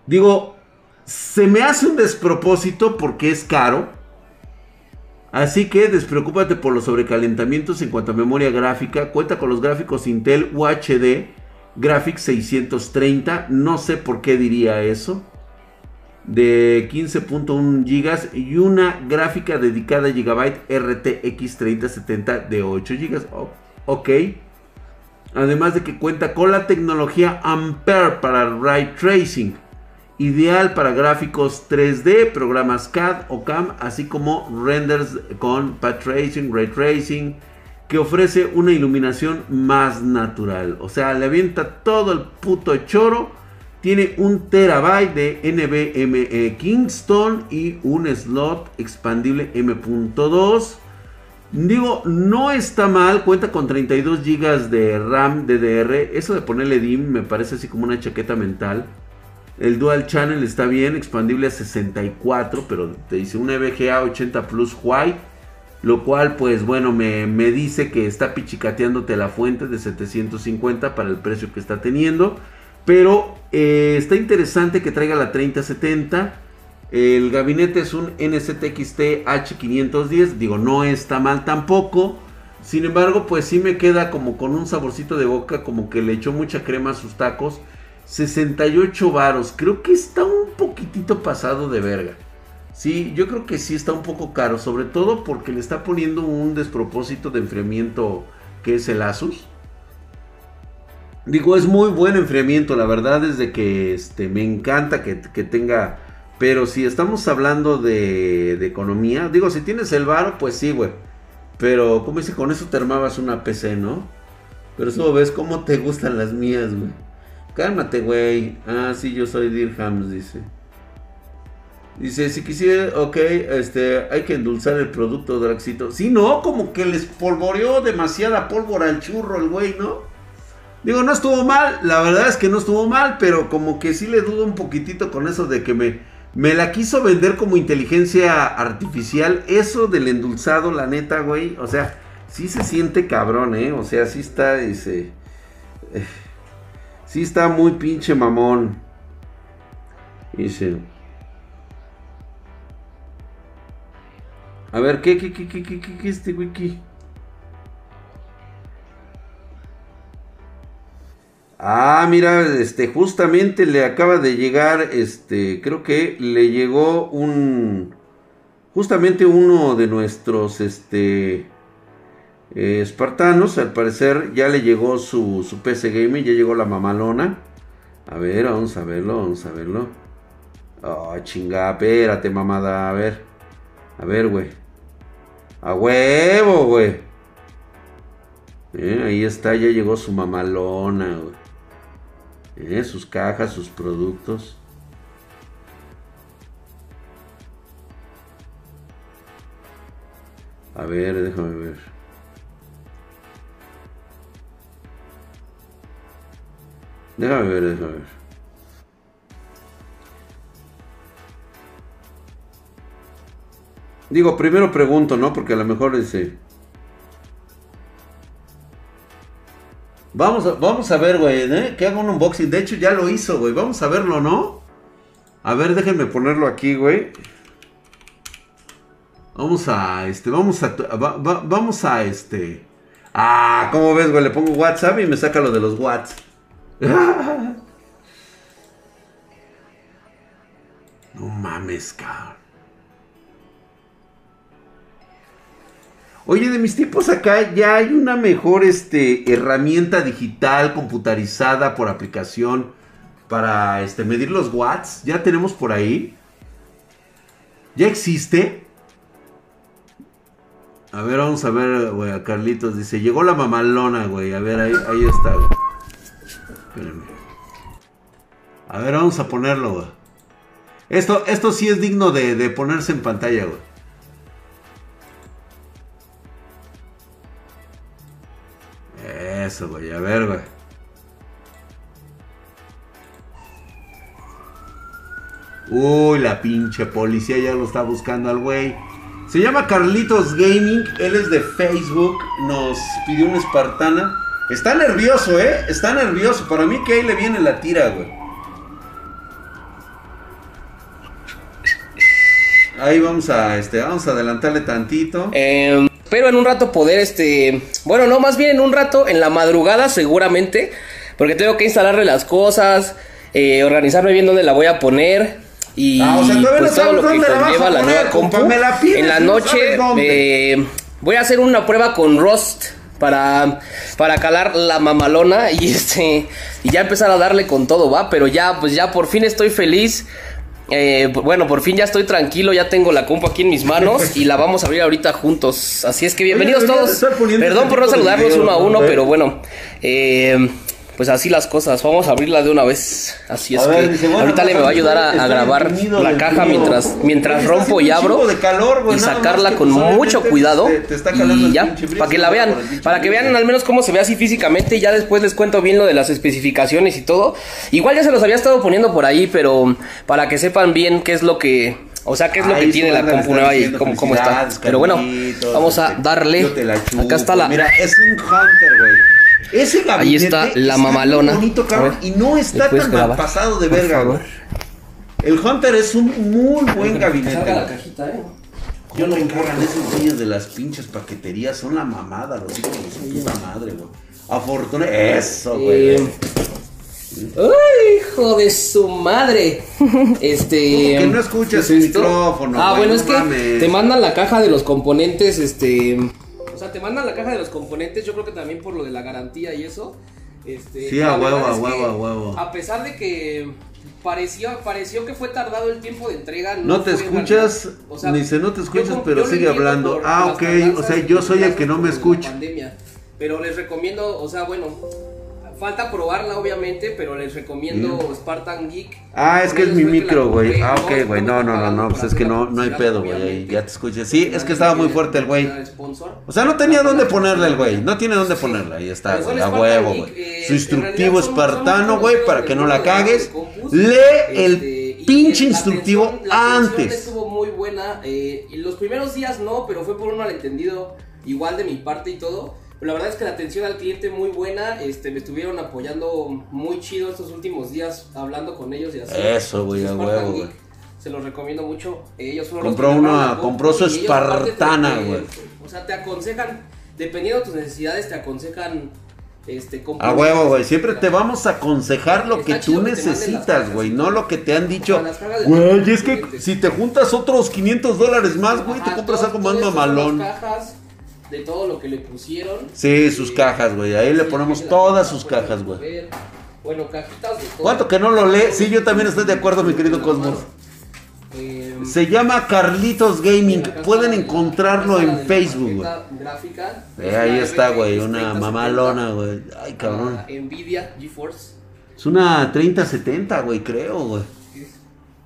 Digo, se me hace un despropósito porque es caro. Así que despreocúpate por los sobrecalentamientos en cuanto a memoria gráfica. Cuenta con los gráficos Intel UHD Graphics 630. No sé por qué diría eso. De 15.1 GB y una gráfica dedicada a Gigabyte RTX 3070 de 8 GB. ok. Además de que cuenta con la tecnología Ampere para Ray Tracing ideal para gráficos 3D, programas CAD o CAM, así como renders con path tracing, ray tracing, que ofrece una iluminación más natural. O sea, le avienta todo el puto choro. Tiene un terabyte de NVMe Kingston y un slot expandible M.2. Digo, no está mal, cuenta con 32 GB de RAM DDR. Eso de ponerle DIM me parece así como una chaqueta mental. El Dual Channel está bien, expandible a 64, pero te dice una VGA 80 Plus White. Lo cual, pues bueno, me, dice que está pichicateándote la fuente de 750 para el precio que está teniendo. Pero eh, está interesante que traiga la 3070. El gabinete es un NZXT H510. Digo, no está mal tampoco. Sin embargo, pues sí me queda como con un saborcito de boca, como que le echó mucha crema a sus tacos. 68 varos. Creo que está un poquitito pasado de verga. Sí, yo creo que sí está un poco caro. Sobre todo porque le está poniendo un despropósito de enfriamiento que es el Asus. Digo, es muy buen enfriamiento. La verdad es que este, me encanta que, tenga... Pero si estamos hablando de, de economía, digo, si tienes el varo, pues sí, güey. Pero, como dice, con eso te armabas una PC, ¿no? Pero eso ves cómo te gustan las mías, güey. Cálmate, güey. Ah, sí, yo soy Dirhams, dice. Dice, si quisiera, ok, este, hay que endulzar el producto, Draxito. Sí, no, como que les polvoreó demasiada pólvora al churro el güey, ¿no? Digo, no estuvo mal, la verdad es que no estuvo mal, pero como que sí le dudo un poquitito con eso de que me, me la quiso vender como inteligencia artificial. Eso del endulzado, la neta, güey, o sea, sí se siente cabrón, ¿eh? O sea, sí está, dice... Eh, Sí está muy pinche mamón. Dice. A ver, ¿qué, qué, qué, qué, qué, qué, qué este wiki? Ah, mira, este, justamente le acaba de llegar, este, creo que le llegó un, justamente uno de nuestros este, eh, espartanos, al parecer ya le llegó su, su PC Gaming, ya llegó la mamalona. A ver, vamos a verlo, vamos a verlo. Oh, chinga, espérate, mamada, a ver. A ver, güey. A huevo, güey. Eh, ahí está, ya llegó su mamalona, güey. Eh, sus cajas, sus productos. A ver, déjame ver. Déjame ver, déjame ver. Digo, primero pregunto, ¿no? Porque a lo mejor dice. Vamos a, vamos a ver, güey, ¿eh? Que haga un unboxing. De hecho, ya lo hizo, güey. Vamos a verlo, ¿no? A ver, déjenme ponerlo aquí, güey. Vamos a, este, vamos a, vamos a, este. Ah, ¿cómo ves, güey? Le pongo WhatsApp y me saca lo de los WhatsApp. [LAUGHS] no mames, cabrón. Oye, de mis tipos acá ya hay una mejor este, herramienta digital computarizada por aplicación para este, medir los watts. Ya tenemos por ahí. ¿Ya existe? A ver, vamos a ver, güey, Carlitos. Dice, llegó la mamalona, güey. A ver, ahí, ahí está, güey. A ver, vamos a ponerlo. Esto, esto sí es digno de, de ponerse en pantalla, güey. Eso, güey. A ver, güey. Uy, la pinche policía ya lo está buscando al güey. Se llama Carlitos Gaming. Él es de Facebook. Nos pidió una espartana. Está nervioso, ¿eh? Está nervioso. Para mí que ahí le viene la tira, güey. Ahí vamos a, este, vamos a adelantarle tantito. Eh, pero en un rato poder, este, bueno, no, más bien en un rato, en la madrugada seguramente, porque tengo que instalarle las cosas, eh, organizarme bien dónde la voy a poner. Y ah, pues todo lo que conlleva la, nueva compu. en la noche eh, voy a hacer una prueba con Rust para, para calar la mamalona y este y ya empezar a darle con todo, va, pero ya pues ya por fin estoy feliz. Eh, bueno, por fin ya estoy tranquilo, ya tengo la compu aquí en mis manos [LAUGHS] y la vamos a abrir ahorita juntos. Así es que bienvenidos todos. Perdón por no saludarlos uno a uno, pero bueno. Eh, pues así las cosas. Vamos a abrirla de una vez. Así es que ahorita le me va a ayudar a, grabar la caja mientras mientras rompo y abro y sacarla con mucho cuidado y ya para que la vean, para que vean al menos cómo se ve así físicamente y ya después les cuento bien lo de las especificaciones y todo. Igual ya se los había estado poniendo por ahí, pero para que sepan bien qué es lo que o sea, qué es lo que tiene la compu nueva y cómo, cómo está. Pero bueno, vamos a darle. Acá está la. Mira, es un Hunter, güey. Ese gabinete Ahí está la mamalona. bonito, cabrón, y no está tan mal pasado de verga, güey. El Hunter es un muy buen gabinete. La cajita, eh. Yo no encargan esos güeyes de las pinches paqueterías, son la mamada, los hijos de su puta madre, güey. Afortuna, eso, güey. ¡Uy, hijo de su madre! [LAUGHS] Este. Que no escuchas el micrófono. Ah, bueno, es que te mandan la caja de los componentes, este. O sea, te mandan la caja de los componentes, yo creo que también por lo de la garantía y eso. Este, sí, a huevo, a huevo, a huevo. A pesar de que pareció, pareció que fue tardado el tiempo de entrega. No, te escuchas, o sea, dice no te escuchas, pero sigue hablando. Ah, ok, o sea, yo soy el que no me escucha. Pero les recomiendo, o sea, bueno, Falta probarla, obviamente, pero les recomiendo Spartan Geek. Ah, es que es mi micro, güey. Ah, ok, güey. No, no, no, no. Pues es que no, no hay pedo, güey. Ya te escuché. Sí, es que estaba muy fuerte el güey. O sea, no tenía dónde ponerle el güey. No tiene dónde ponerla. Ahí está, güey. A huevo, güey. Eh, Su instructivo espartano, güey, para que no la cagues. Lee el este, pinche instructivo antes. estuvo muy buena. Eh, los primeros días no, pero fue por un malentendido igual de mi parte y todo la verdad es que la atención al cliente muy buena, este, me estuvieron apoyando muy chido estos últimos días hablando con ellos y así. Eso, güey, a huevo, güey. Se los recomiendo mucho. Ellos fueron compró una, compró su espartana, güey. O sea, te aconsejan, dependiendo de tus necesidades, te aconsejan Este, a huevo, güey. Siempre te vamos a aconsejar lo que tú necesitas, güey. No lo que te han dicho. Güey, es que si te juntas otros 500 dólares más, güey, te compras algo más mamalón. cajas de todo lo que le pusieron. Sí, sus cajas, güey. Ahí le ponemos todas sus cajas, güey. Bueno, cajitas de todo. ¿Cuánto que no lo lee? Sí, yo también estoy de acuerdo, mi querido Cosmos. Se llama Carlitos Gaming. Pueden encontrarlo en Facebook, eh, ahí está, güey. Una mamalona, güey. Ay, cabrón. Nvidia GeForce. Es una 3070, güey, creo, güey.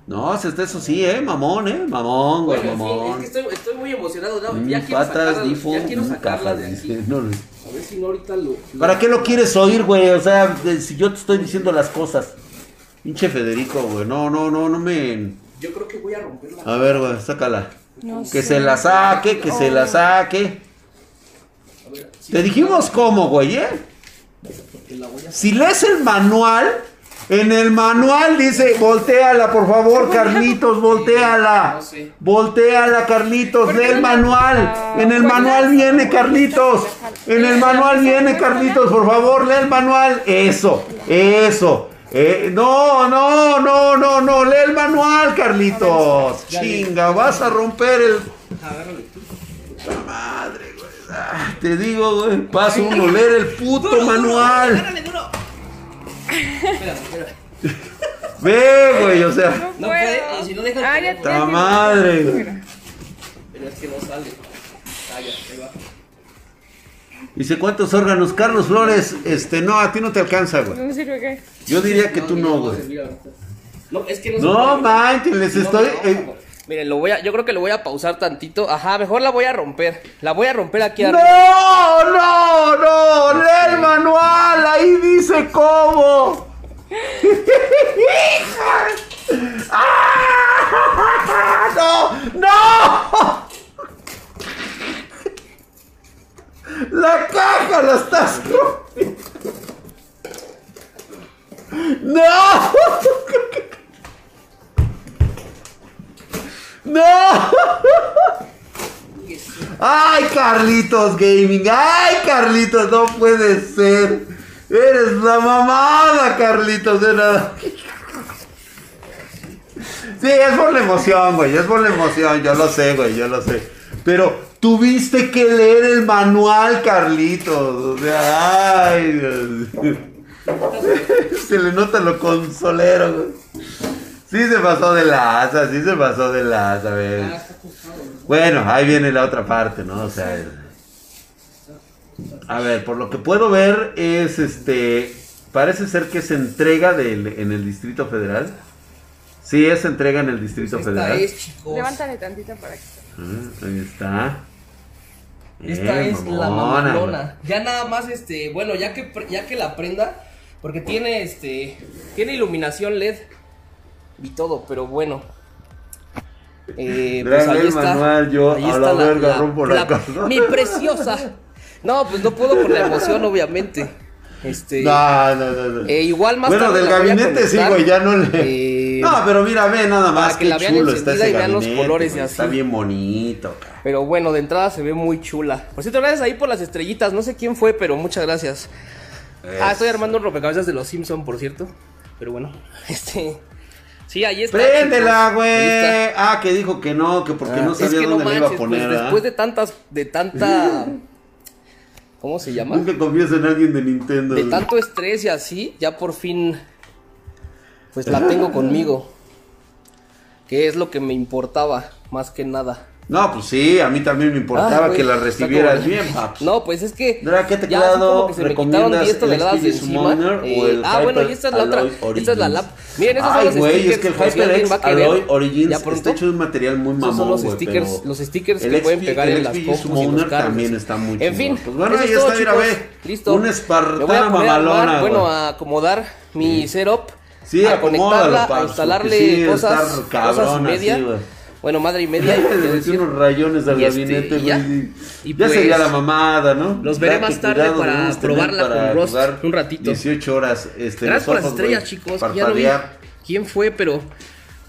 No, eso sí, eh, mamón, eh, mamón, güey, mamón. es que estoy, estoy muy emocionado, ¿no? Ya quiero patas, sacarla, ya quiero sacarla de aquí. No, no. A ver si no ahorita lo, ¿Para qué lo quieres oír, güey? O sea, si yo te estoy diciendo las cosas. Pinche Federico, güey. No, no, no, no me. Yo creo que voy a romperla. A ver, güey, sácala. que se la saque, que se la saque. Te dijimos cómo, güey, ¿eh? Si lees el manual, en el manual dice, volteala, por favor, Carlitos, volteala. Volteala, Carlitos, lee el manual. En el manual viene, Carlitos. En el manual viene, Carlitos, por favor, lee el manual. Eso, eso. Eh, no, no, no, no, no, lee el manual, Carlitos. Chinga, vas a romper el. Puta madre, güey. Ah, te digo, güey. Pasa uno leer el puto manual. [LAUGHS] Ve, güey, o sea. No, puede, si no deja ah, ya, madre. Pero es que no sale. Ah, ya, ahí va. Dice, ¿cuántos órganos? Carlos Flores, este, no, a ti no te alcanza, güey. No sirve qué. Yo diría que tú no, güey. No, es que no. No, manches, les estoy. Eh. Miren, lo voy a, yo creo que lo voy a pausar tantito. Ajá, mejor la voy a romper. La voy a romper aquí arriba. No, no, no, lee el manual, ahí dice cómo. ¡Ah! [LAUGHS] ¡No! ¡No! La caja la estás rompiendo. ¡No! [LAUGHS] ¡No! ¡Ay, Carlitos Gaming! ¡Ay, Carlitos! No puede ser. Eres la mamada, Carlitos. De nada. Sí, es por la emoción, güey. Es por la emoción. Yo lo sé, güey. Yo lo sé. Pero Tuviste que leer el manual, Carlitos. O sea, ay, Dios. [LAUGHS] Se le nota lo consolero. Sí se pasó de laza, sí se pasó de laza, a ver. Bueno, ahí viene la otra parte, ¿no? O sea, a ver, por lo que puedo ver es este, parece ser que se entrega del, en el Distrito Federal. Sí, es entrega en el Distrito pues Federal. Levántale tantito para que. Ah, ahí está. Esta es la mamalona. Ya nada más, este, bueno, ya que, ya que la prenda, porque tiene, este, tiene iluminación LED y todo, pero bueno. Eh, pues ahí está. yo ahí está la, la, Mi preciosa. No, pues no puedo con la emoción, obviamente. Este, no, no, no. Eh, igual más bueno, del gabinete sí, güey, ya no le. Eh, no, pero mira, ve nada más que chulo está ese y vean los colores y así. Está bien bonito, Pero bueno, de entrada se ve muy chula. Por cierto, gracias ahí por las estrellitas. No sé quién fue, pero muchas gracias. Ah, estoy armando un rompecabezas de los Simpson, por cierto. Pero bueno, [LAUGHS] este. Sí, ahí está. Préndela, güey. Ah, que dijo que no, que porque ah, no sabía dónde no iba a pues, poner. después de tantas, de tanta ¿Cómo se llama? Nunca confías en alguien de Nintendo. De tanto estrés y así, ya por fin. Pues la [LAUGHS] tengo conmigo. Que es lo que me importaba, más que nada. No, pues sí, a mí también me importaba que la recibieras bien, [LAUGHS] paps. No, pues es que. ¿Verdad que te ya quedado? que se me quitaron 10 toneladas de encima. Eh, ah, bueno, y esta es la otra. Esta es la lap. Miren, esos son los güey, es que el HyperX Alloy Origins está hecho de un material muy mamón, son los stickers, los stickers que pueden pegar en las compus y los carros. también está muy En fin, pues bueno, ahí está, mira, ve. Listo. Una espartana mamalona, Bueno, a acomodar mi setup. Sí, a conectarla, a instalarle cosas, cosas media. Bueno, madre y [LAUGHS] media. Le unos rayones al este, gabinete, y ya, y ya sería pues, la mamada, ¿no? Los veré más tarde para probarla con Ross un ratito. 18 horas. Este, gracias por las estrellas, chicos. Ya no vi quién fue, pero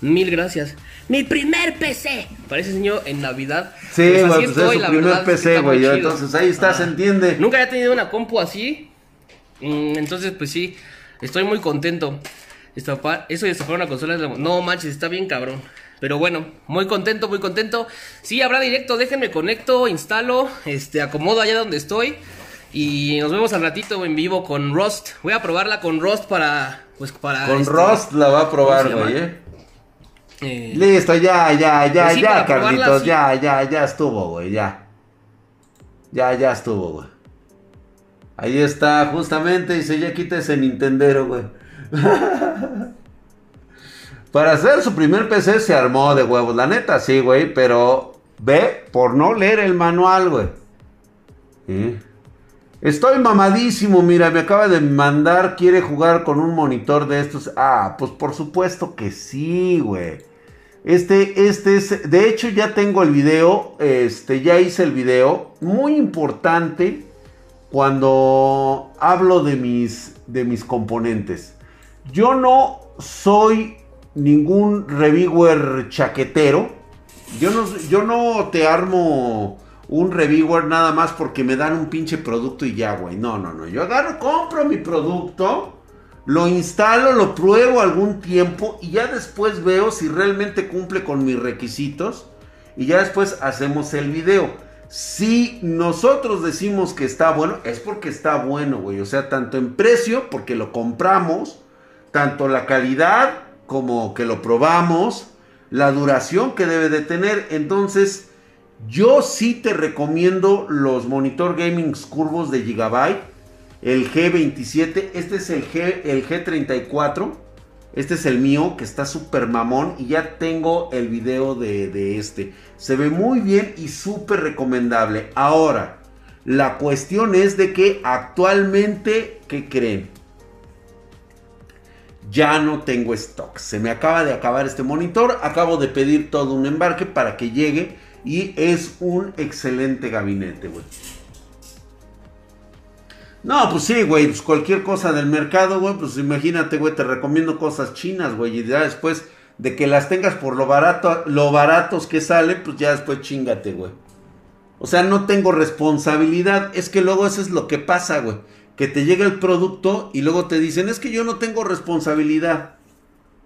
mil gracias. Mi primer PC. Parece señor en Navidad. Sí, pues, pues es su primer PC, güey. Entonces ahí está, se entiende. Nunca había tenido una compu así. Mm, entonces, pues sí, estoy muy contento. Estapa, eso de destapar una consola No manches, está bien cabrón. Pero bueno, muy contento, muy contento. Sí, habrá directo, déjenme conecto, instalo, este, acomodo allá donde estoy. Y nos vemos al ratito en vivo con Rust. Voy a probarla con Rust para. Pues para. Con este, Rust la va a probar, güey, ¿eh? ¿eh? Listo, ya, ya, ya, pues ya, Carlitos, ya, ya, ya estuvo, güey, ya. Ya, ya estuvo, güey. Ahí está, justamente, dice, ya quita ese Nintendero, güey. [LAUGHS] Para hacer su primer PC se armó de huevos, la neta, sí, güey, pero ve por no leer el manual, güey. Estoy mamadísimo, mira, me acaba de mandar, quiere jugar con un monitor de estos. Ah, pues por supuesto que sí, güey. Este, este es, de hecho ya tengo el video, este, ya hice el video, muy importante cuando hablo de mis, de mis componentes. Yo no soy ningún reviewer chaquetero. Yo no, yo no te armo un reviewer nada más porque me dan un pinche producto y ya, güey. No, no, no. Yo agarro, compro mi producto, lo instalo, lo pruebo algún tiempo y ya después veo si realmente cumple con mis requisitos. Y ya después hacemos el video. Si nosotros decimos que está bueno, es porque está bueno, güey. O sea, tanto en precio, porque lo compramos, tanto la calidad como que lo probamos, la duración que debe de tener. Entonces, yo sí te recomiendo los monitor gaming curvos de Gigabyte, el G27, este es el, G, el G34, este es el mío que está súper mamón y ya tengo el video de, de este. Se ve muy bien y súper recomendable. Ahora, la cuestión es de que actualmente, ¿qué creen? Ya no tengo stock. Se me acaba de acabar este monitor. Acabo de pedir todo un embarque para que llegue. Y es un excelente gabinete, güey. No, pues sí, güey. Pues cualquier cosa del mercado, güey. Pues imagínate, güey. Te recomiendo cosas chinas, güey. Y ya después de que las tengas por lo barato, lo baratos que salen, pues ya después chingate, güey. O sea, no tengo responsabilidad. Es que luego eso es lo que pasa, güey que te llega el producto y luego te dicen, es que yo no tengo responsabilidad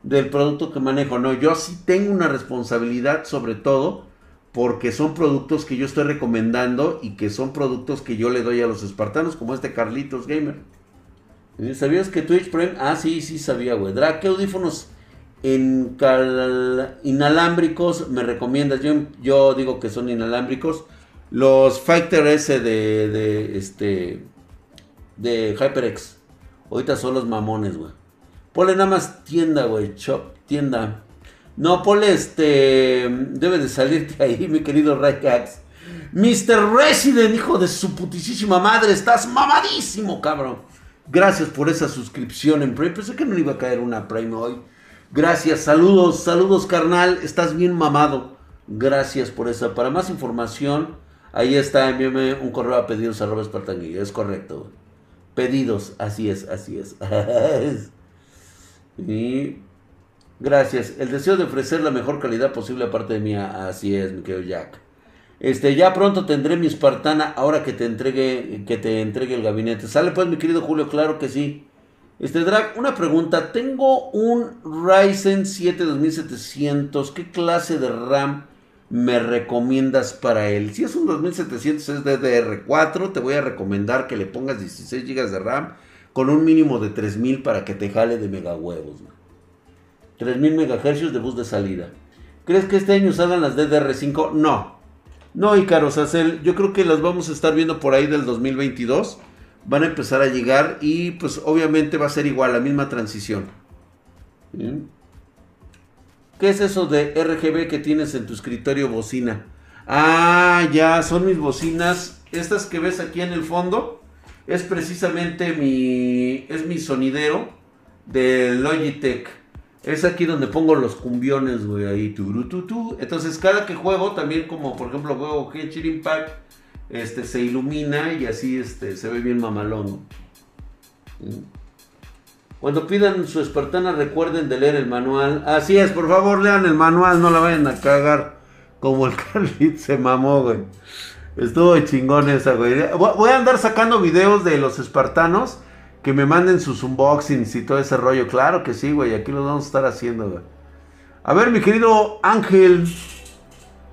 del producto que manejo. No, yo sí tengo una responsabilidad sobre todo porque son productos que yo estoy recomendando y que son productos que yo le doy a los espartanos, como este Carlitos Gamer. ¿Sabías que Twitch Prime? Ah, sí, sí sabía, güey. Drake, ¿qué audífonos en inalámbricos me recomiendas? Yo, yo digo que son inalámbricos. Los Fighter S de, de este de HyperX. Ahorita son los mamones, güey. Ponle nada más tienda, güey. Shop, tienda. No, ponle este. Debe de salirte [LAUGHS] ahí, mi querido Raycax. Mr. Resident, hijo de su putísima madre. Estás mamadísimo, cabrón. Gracias por esa suscripción en Prime. Pensé que no iba a caer una Prime hoy. Gracias, saludos, saludos, carnal. Estás bien mamado. Gracias por esa. Para más información, ahí está. Envíame un correo a pedidos arroba Es correcto, güey. Pedidos, así es, así es. [LAUGHS] y gracias. El deseo de ofrecer la mejor calidad posible aparte de mía, así es, mi querido Jack. Este, ya pronto tendré mi espartana ahora que te entregue, que te entregue el gabinete. Sale pues, mi querido Julio, claro que sí. Este, Drag, una pregunta. Tengo un Ryzen 7 2700. ¿Qué clase de RAM me recomiendas para él? Si es un 2700 es DDR4, te voy a recomendar que le pongas 16 GB de RAM con un mínimo de 3000 para que te jale de mega huevos. 3000 MHz de bus de salida. ¿Crees que este año salgan las DDR5? No. No, Icaros Acel, yo creo que las vamos a estar viendo por ahí del 2022. Van a empezar a llegar y pues obviamente va a ser igual, la misma transición. ¿Qué es eso de RGB que tienes en tu escritorio bocina? Ah, ya, son mis bocinas. Estas que ves aquí en el fondo es precisamente mi es mi sonidero de Logitech. Es aquí donde pongo los cumbiones, güey, ahí tu, tu, tu. Entonces, cada que juego, también como por ejemplo juego Genshin Impact, este se ilumina y así este se ve bien mamalón. ¿Mm? Cuando pidan su espartana, recuerden de leer el manual. Así es, por favor, lean el manual, no la vayan a cagar. Como el [LAUGHS] Carlit se mamó, güey. Estuvo chingón esa, güey. Voy a andar sacando videos de los espartanos que me manden sus unboxings y todo ese rollo. Claro que sí, güey. Aquí lo vamos a estar haciendo, güey. A ver, mi querido Ángel.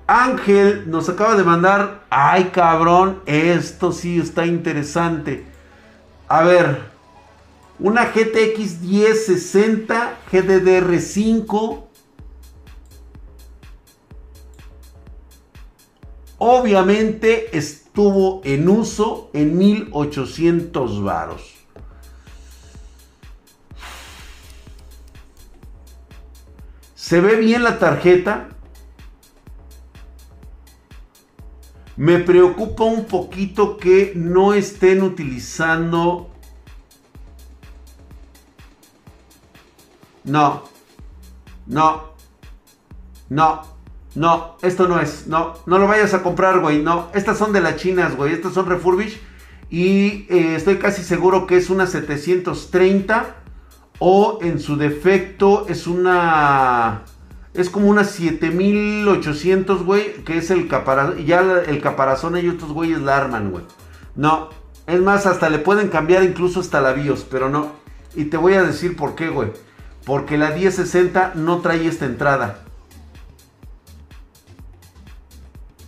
Ángel nos acaba de mandar. Ay, cabrón. Esto sí está interesante. A ver. Una GTX 1060 GDDR5. Obviamente estuvo en uso en 1800 varos. Se ve bien la tarjeta. Me preocupa un poquito que no estén utilizando... No. No. No. No. Esto no es. No. No lo vayas a comprar, güey. No. Estas son de las chinas, güey. Estas son refurbish. Y eh, estoy casi seguro que es una 730 o en su defecto es una... Es como una 7800, güey, que es el caparazón. Ya el caparazón y otros güeyes la arman, güey. No. Es más, hasta le pueden cambiar incluso hasta la BIOS, pero no. Y te voy a decir por qué, güey. Porque la 1060 no trae esta entrada.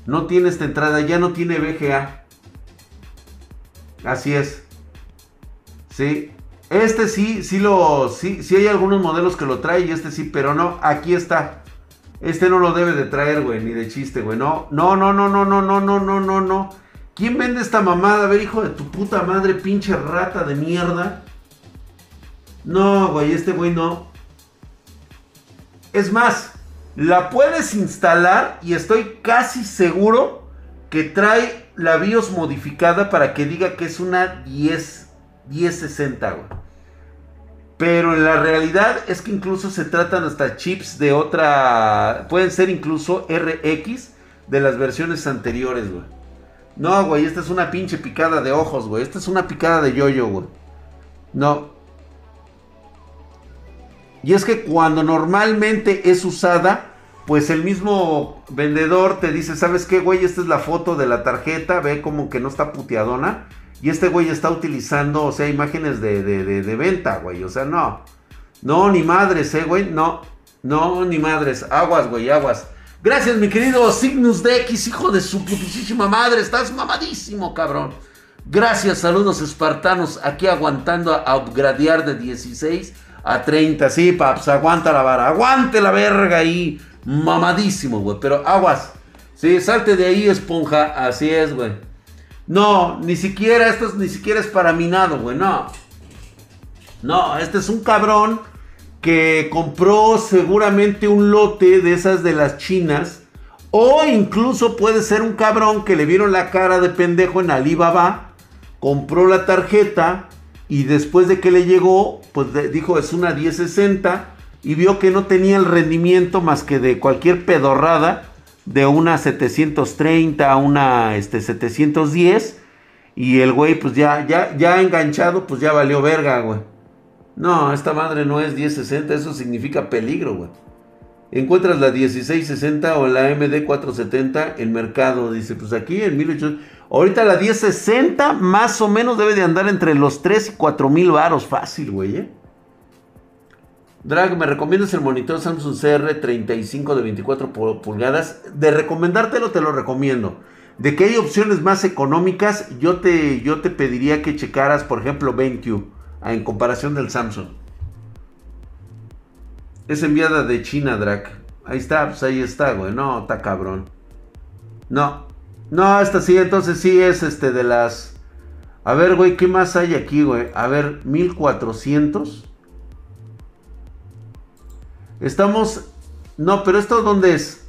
No tiene esta entrada, ya no tiene VGA. Así es. Sí, este sí, sí lo, sí, sí hay algunos modelos que lo trae y este sí, pero no, aquí está. Este no lo debe de traer, güey, ni de chiste, güey. No, no, no, no, no, no, no, no, no, no, no. ¿Quién vende esta mamada? A ver, hijo de tu puta madre, pinche rata de mierda. No, güey, este güey no. Es más, la puedes instalar y estoy casi seguro que trae la BIOS modificada para que diga que es una 10, 1060, güey. Pero en la realidad es que incluso se tratan hasta chips de otra. Pueden ser incluso RX de las versiones anteriores, güey. No, güey, esta es una pinche picada de ojos, güey. Esta es una picada de yoyo, güey. No. Y es que cuando normalmente es usada, pues el mismo vendedor te dice, ¿sabes qué, güey? Esta es la foto de la tarjeta, ve como que no está puteadona. Y este güey está utilizando, o sea, imágenes de, de, venta, güey. O sea, no. No, ni madres, eh, güey. No. No, ni madres. Aguas, güey, aguas. Gracias, mi querido Cygnus DX, hijo de su putísima madre. Estás mamadísimo, cabrón. Gracias, saludos espartanos. Aquí aguantando a upgradear de 16 a 30. Sí, paps, aguanta la vara. Aguante la verga ahí. Mamadísimo, güey. Pero aguas. Sí, salte de ahí, esponja. Así es, güey. No, ni siquiera, esto es, ni siquiera es para minado, güey, no. No, este es un cabrón que compró seguramente un lote de esas de las chinas. O incluso puede ser un cabrón que le vieron la cara de pendejo en Alibaba. Compró la tarjeta y después de que le llegó, pues dijo es una 1060 y vio que no tenía el rendimiento más que de cualquier pedorrada de una 730 a una este, 710. Y el güey, pues ya, ya, ya enganchado, pues ya valió verga, güey. No, esta madre no es 1060, eso significa peligro, güey. Encuentras la 1660 o la MD470 en mercado. Dice, pues aquí en 1800. Ahorita la 1060 más o menos debe de andar entre los 3 y 4 mil varos. Fácil, güey, ¿eh? Drag, ¿me recomiendas el monitor Samsung CR35 de 24 pulgadas? De recomendártelo, te lo recomiendo. De que hay opciones más económicas, yo te, yo te pediría que checaras, por ejemplo, BenQ, en comparación del Samsung. Es enviada de China, Drag. Ahí está, pues ahí está, güey. No, está cabrón. No. No, esta sí, entonces sí es este de las... A ver, güey, ¿qué más hay aquí, güey? A ver, 1400. Estamos... No, pero esto dónde es?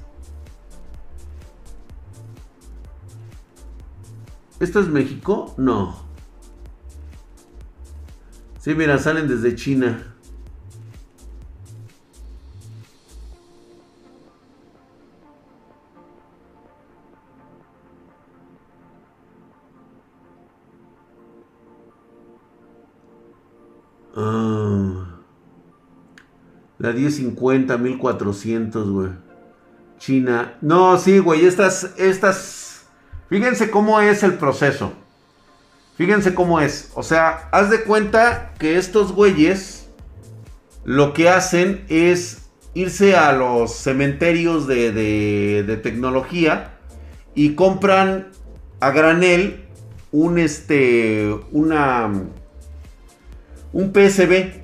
¿Esto es México? No. Sí, mira, salen desde China. Ah. La 1050, 1400, güey. China. No, sí, güey, estas, estas... Fíjense cómo es el proceso. Fíjense cómo es. O sea, haz de cuenta que estos güeyes lo que hacen es irse a los cementerios de, de, tecnología y compran a granel un este una un PSB.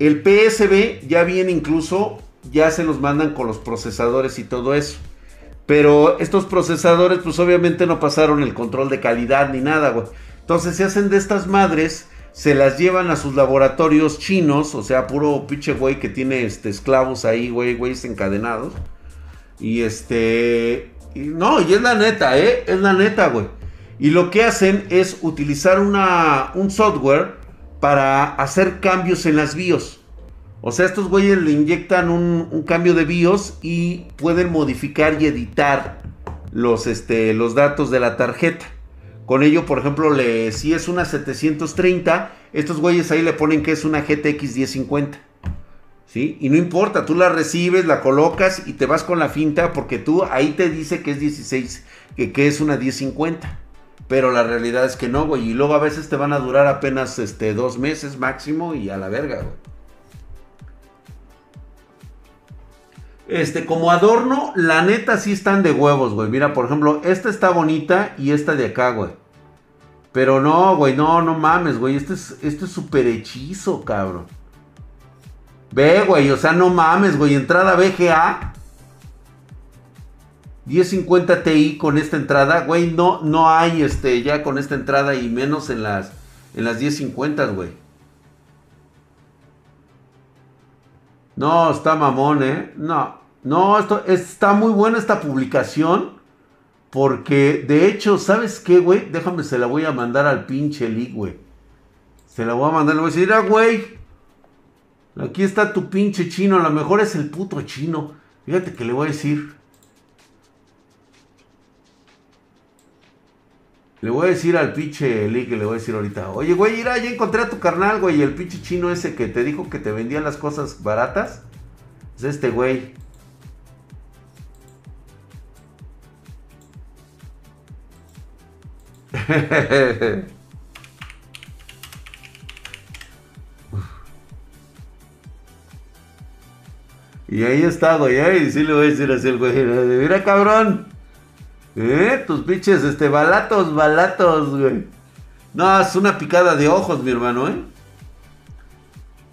El PSB ya viene incluso ya se los mandan con los procesadores y todo eso. Pero estos procesadores, pues obviamente no pasaron el control de calidad ni nada, güey. Entonces se hacen de estas madres, se las llevan a sus laboratorios chinos, o sea, puro pinche güey que tiene este, esclavos ahí, güey, güeyes encadenados. Y este. no, y es la neta, ¿eh? Es la neta, güey. Y lo que hacen es utilizar una, un software para hacer cambios en las BIOS. O sea, estos güeyes le inyectan un, cambio de BIOS y pueden modificar y editar los, este, los datos de la tarjeta. Con ello, por ejemplo, le, si es una 730, estos güeyes ahí le ponen que es una GTX 1050. ¿Sí? Y no importa, tú la recibes, la colocas y te vas con la finta porque tú ahí te dice que es 16, que, que es una 1050. Pero la realidad es que no, güey. Y luego a veces te van a durar apenas este, dos meses máximo y a la verga, güey. Este, como adorno, la neta sí están de huevos, güey. Mira, por ejemplo, esta está bonita y esta de acá, güey. Pero no, güey, no, no mames, güey. Esto es, esto es hechizo, cabrón. Ve, güey, o sea, no mames, güey. Entrada VGA. 1050 Ti con esta entrada, güey. No, no hay este, ya con esta entrada y menos en las, en las 1050, güey. No, está mamón, ¿eh? No, no, esto está muy buena esta publicación. Porque, de hecho, ¿sabes qué, güey? Déjame, se la voy a mandar al pinche League, güey. Se la voy a mandar, le voy a decir, ah, güey. Aquí está tu pinche chino. A lo mejor es el puto chino. Fíjate que le voy a decir. Le voy a decir al pinche Lee que le voy a decir ahorita, oye, güey, mira, ya encontré a tu carnal, güey, el pinche chino ese que te dijo que te vendían las cosas baratas. Es este güey. [LAUGHS] y ahí está, güey, y sí le voy a decir así el güey, mira cabrón. ¿Eh? Tus pinches, este, balatos, balatos, güey. No, es una picada de ojos, mi hermano, ¿eh?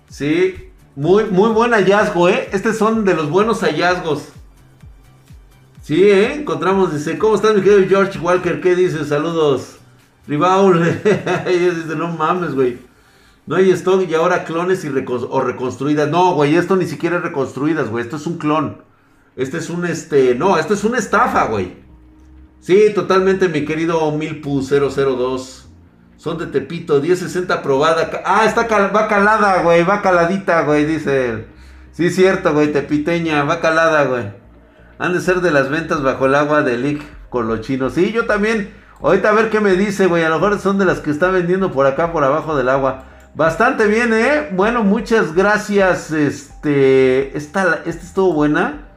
Sí, muy, muy buen hallazgo, ¿eh? Estos son de los buenos hallazgos. Sí, ¿eh? Encontramos, dice, ¿cómo estás, mi querido George Walker? ¿Qué dices? Saludos. Ribaul. [LAUGHS] dice, no mames, güey. No hay stock y ahora clones y o reconstruidas. No, güey, esto ni siquiera es reconstruidas, güey. Esto es un clon. Este es un, este, no, esto es una estafa, güey. Sí, totalmente, mi querido Milpu002. Son de Tepito, 1060 probada. Ah, está va calada, güey, va caladita, güey, dice. Sí, cierto, güey, tepiteña, va calada, güey. Han de ser de las ventas bajo el agua de Lick con los chinos. Sí, yo también. Ahorita a ver qué me dice, güey. A lo mejor son de las que está vendiendo por acá, por abajo del agua. Bastante bien, ¿eh? Bueno, muchas gracias. Este, esta, esta estuvo buena.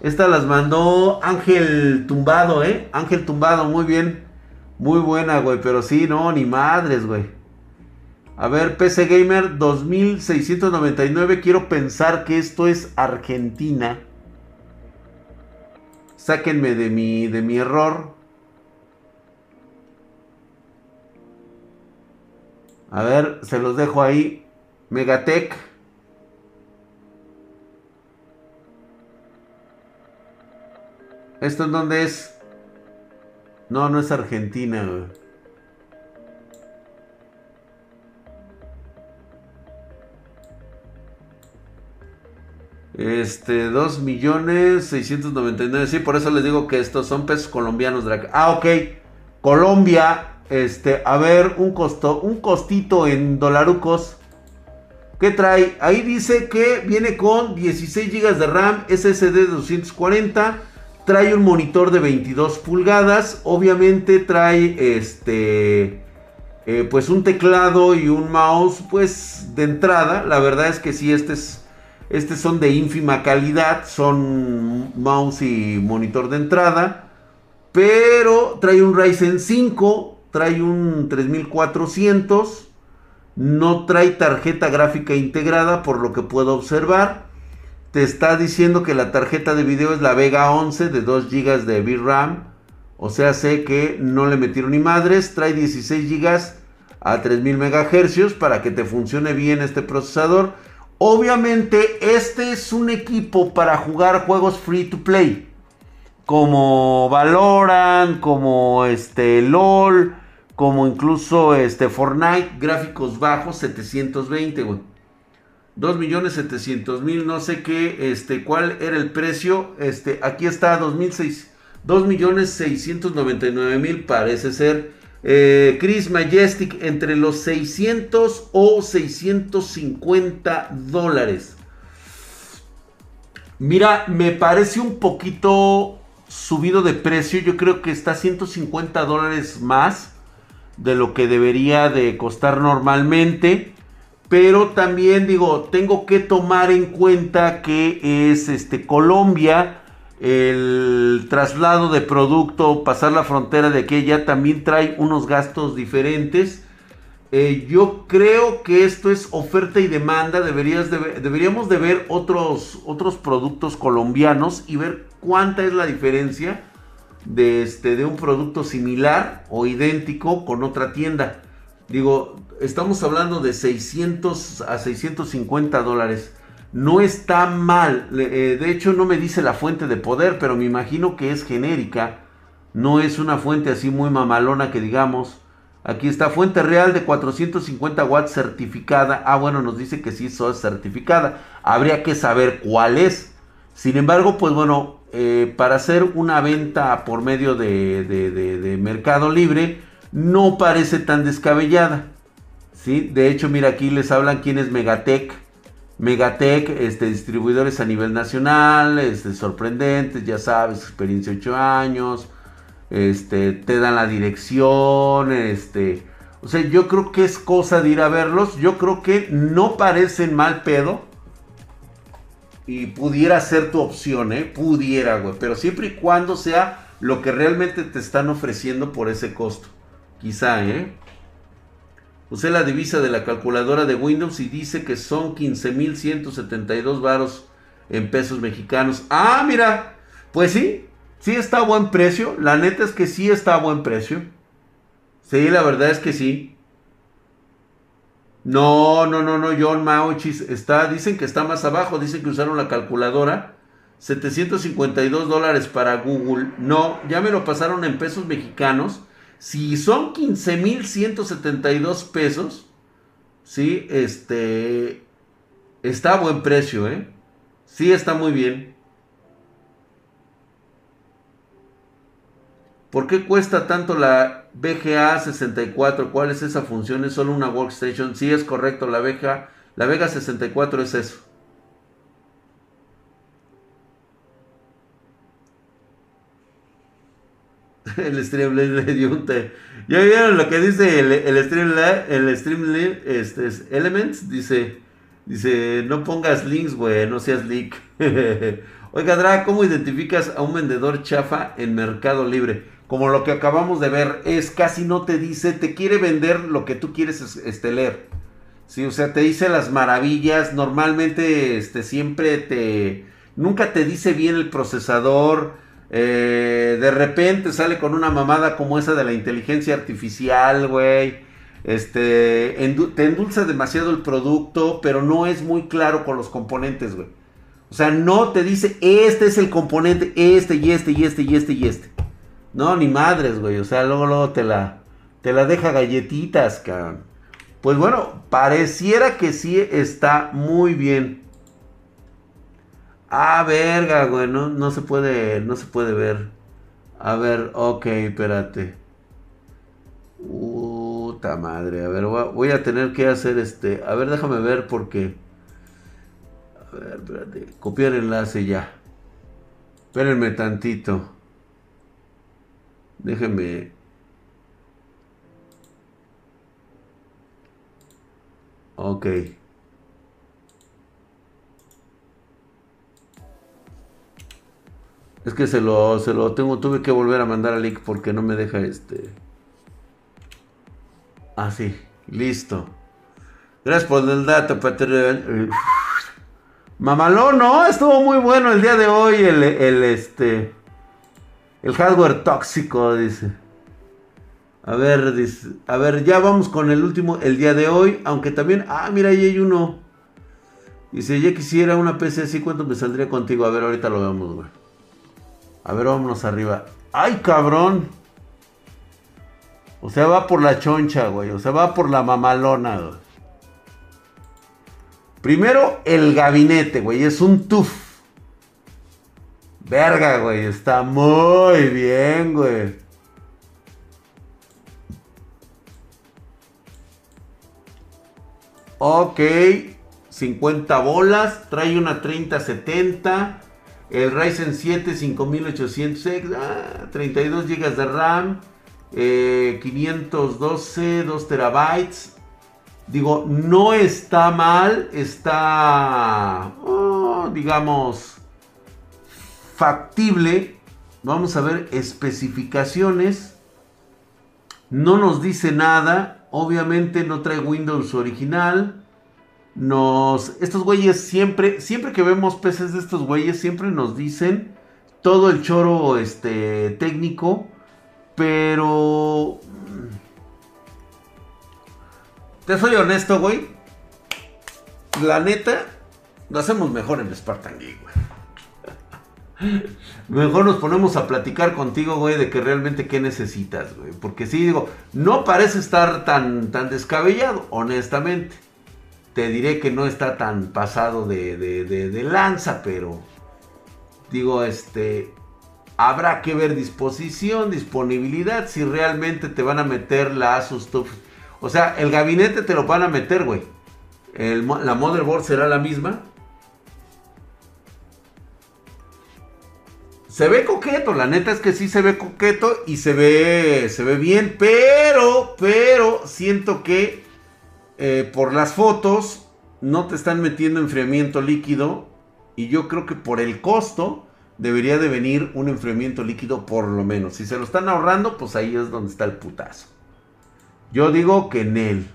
Esta las mandó Ángel Tumbado, ¿eh? Ángel Tumbado, muy bien. Muy buena, güey. Pero sí, no, ni madres, güey. A ver, PC Gamer 2699. Quiero pensar que esto es Argentina. Sáquenme de mi, de mi error. A ver, se los dejo ahí. Megatech. ¿Esto en dónde es? No, no es Argentina, güey. Este, 2 millones 699. Sí, por eso les digo que estos son pesos colombianos. Ah, ok. Colombia. Este, a ver, un costo, un costito en dolarucos. ¿Qué trae? Ahí dice que viene con 16 GB de RAM, SSD de 240 Trae un monitor de 22 pulgadas. Obviamente trae este. Eh, pues un teclado y un mouse. Pues de entrada. La verdad es que sí, es. Estos son de ínfima calidad. Son mouse y monitor de entrada. Pero trae un Ryzen 5. trae un 3400, no trae tarjeta gráfica integrada por lo que puedo observar. Te está diciendo que la tarjeta de video es la Vega 11 de 2 GB de VRAM. O sea, sé que no le metieron ni madres. Trae 16 GB a 3000 MHz para que te funcione bien este procesador. Obviamente este es un equipo para jugar juegos free to play. Como Valorant, como este LOL, como incluso este Fortnite, gráficos bajos 720, güey. 2.700.000, no sé qué, este, cuál era el precio. Este, aquí está 2.699.000 parece ser. Eh, Chris Majestic entre los 600 o 650 dólares. Mira, me parece un poquito subido de precio. Yo creo que está 150 dólares más de lo que debería de costar normalmente. Pero también digo, tengo que tomar en cuenta que es este Colombia el traslado de producto, pasar la frontera de aquella también trae unos gastos diferentes. Eh, yo creo que esto es oferta y demanda. Deberías deberíamos de ver otros, otros productos colombianos y ver cuánta es la diferencia de, este, de un producto similar o idéntico con otra tienda. Digo, estamos hablando de 600 a 650 dólares no está mal. Eh, de hecho, no me dice la fuente de poder, pero me imagino que es genérica. No es una fuente así muy mamalona que digamos. Aquí está fuente real de 450 watts certificada. Ah, bueno, nos dice que sí, es certificada. Habría que saber cuál es. Sin embargo, pues bueno, eh, para hacer una venta por medio de, de, Mercado Libre, no parece tan descabellada. ¿sí? De hecho, mira, aquí les hablan quién es Megatech. Megatech, este, distribuidores a nivel nacional, este, sorprendentes, ya sabes, experiencia 8 años, este, te dan la dirección, este, o sea, yo creo que es cosa de ir a verlos, yo creo que no parecen mal pedo, y pudiera ser tu opción, ¿eh? Pudiera, güey, pero siempre y cuando sea lo que realmente te están ofreciendo por ese costo, quizá, ¿eh? Usé la divisa de la calculadora de Windows y dice que son 15.172 varos en pesos mexicanos. Ah, mira, pues sí, sí está a buen precio. La neta es que sí está a buen precio. Sí, la verdad es que sí. No, no, no, no, John Mauchis está, dicen que está más abajo, dicen que usaron la calculadora. 752 dólares para Google. No, ya me lo pasaron en pesos mexicanos. Si son 15.172 pesos, sí, este, está a buen precio, ¿eh? Sí, está muy bien. ¿Por qué cuesta tanto la VGA 64? ¿Cuál es esa función? ¿Es solo una workstation? Sí, es correcto, la VGA, la Vega 64 es eso. [LAUGHS] el Streamlabs le dio un te. ¿Ya vieron lo que dice el, el? El este, es Elements dice, dice, no pongas links, güey, no seas leak. [LAUGHS] Oiga, Dra, ¿cómo identificas a un vendedor chafa en Mercado Libre? Como lo que acabamos de ver, es casi no te dice, te quiere vender lo que tú quieres este, leer. Sí, o sea, te dice las maravillas, normalmente este, siempre te... Nunca te dice bien el procesador, eh, de repente sale con una mamada como esa de la inteligencia artificial, güey. Este, te endulza demasiado el producto, pero no es muy claro con los componentes, güey. O sea, no te dice, este es el componente, este y este y este y este y este. No, ni madres, güey. O sea, luego, luego te la, te la deja galletitas, cabrón. Pues bueno, pareciera que sí está muy bien. Ah, verga, güey, no, se puede, no se puede ver. A ver, ok, espérate. Puta madre, a ver, voy a tener que hacer este. A ver, déjame ver porque. A ver, espérate. Copiar enlace ya. Espérenme tantito. Déjenme. Ok. Es que se lo, se lo tengo, tuve que volver a mandar al link porque no me deja este. Así, listo. Gracias por el dato, patrón. Mamalón, no, estuvo muy bueno el día de hoy el, el este el hardware tóxico, dice. A ver, dice, a ver, ya vamos con el último, el día de hoy, aunque también, ah, mira, ahí hay uno. Dice, ya quisiera una PC así, ¿cuánto me saldría contigo? A ver, ahorita lo vemos, güey. A ver, vámonos arriba. ¡Ay, cabrón! O sea, va por la choncha, güey. O sea, va por la mamalona, güey. Primero, el gabinete, güey. Es un tuf. Verga, güey. Está muy bien, güey. Ok. 50 bolas. Trae una 3070. El Ryzen 7 5800X. Ah, 32 GB de RAM. 512, 2 terabytes. Digo, no está mal, está, oh, digamos, factible. Vamos a ver especificaciones. No nos dice nada. Obviamente no trae Windows original. Nos, estos güeyes siempre, siempre que vemos peces de estos güeyes, siempre nos dicen todo el choro este, técnico. Pero... Te soy honesto, güey. La neta, lo hacemos mejor en Spartan güey. Mejor nos ponemos a platicar contigo, güey, de que realmente qué necesitas, güey. Porque sí, digo, no parece estar tan, tan descabellado, honestamente. Te diré que no está tan pasado de, de lanza, pero... Digo, este... Habrá que ver disposición, disponibilidad, si realmente te van a meter la Asus TUF. O sea, el gabinete te lo van a meter, güey. la motherboard será la misma. Se ve coqueto, la neta es que sí se ve coqueto y se ve, se ve bien, pero, pero siento que eh, por las fotos no te están metiendo enfriamiento líquido y yo creo que por el costo debería de venir un enfriamiento líquido por lo menos. Si se lo están ahorrando, pues ahí es donde está el putazo. Yo digo que en él.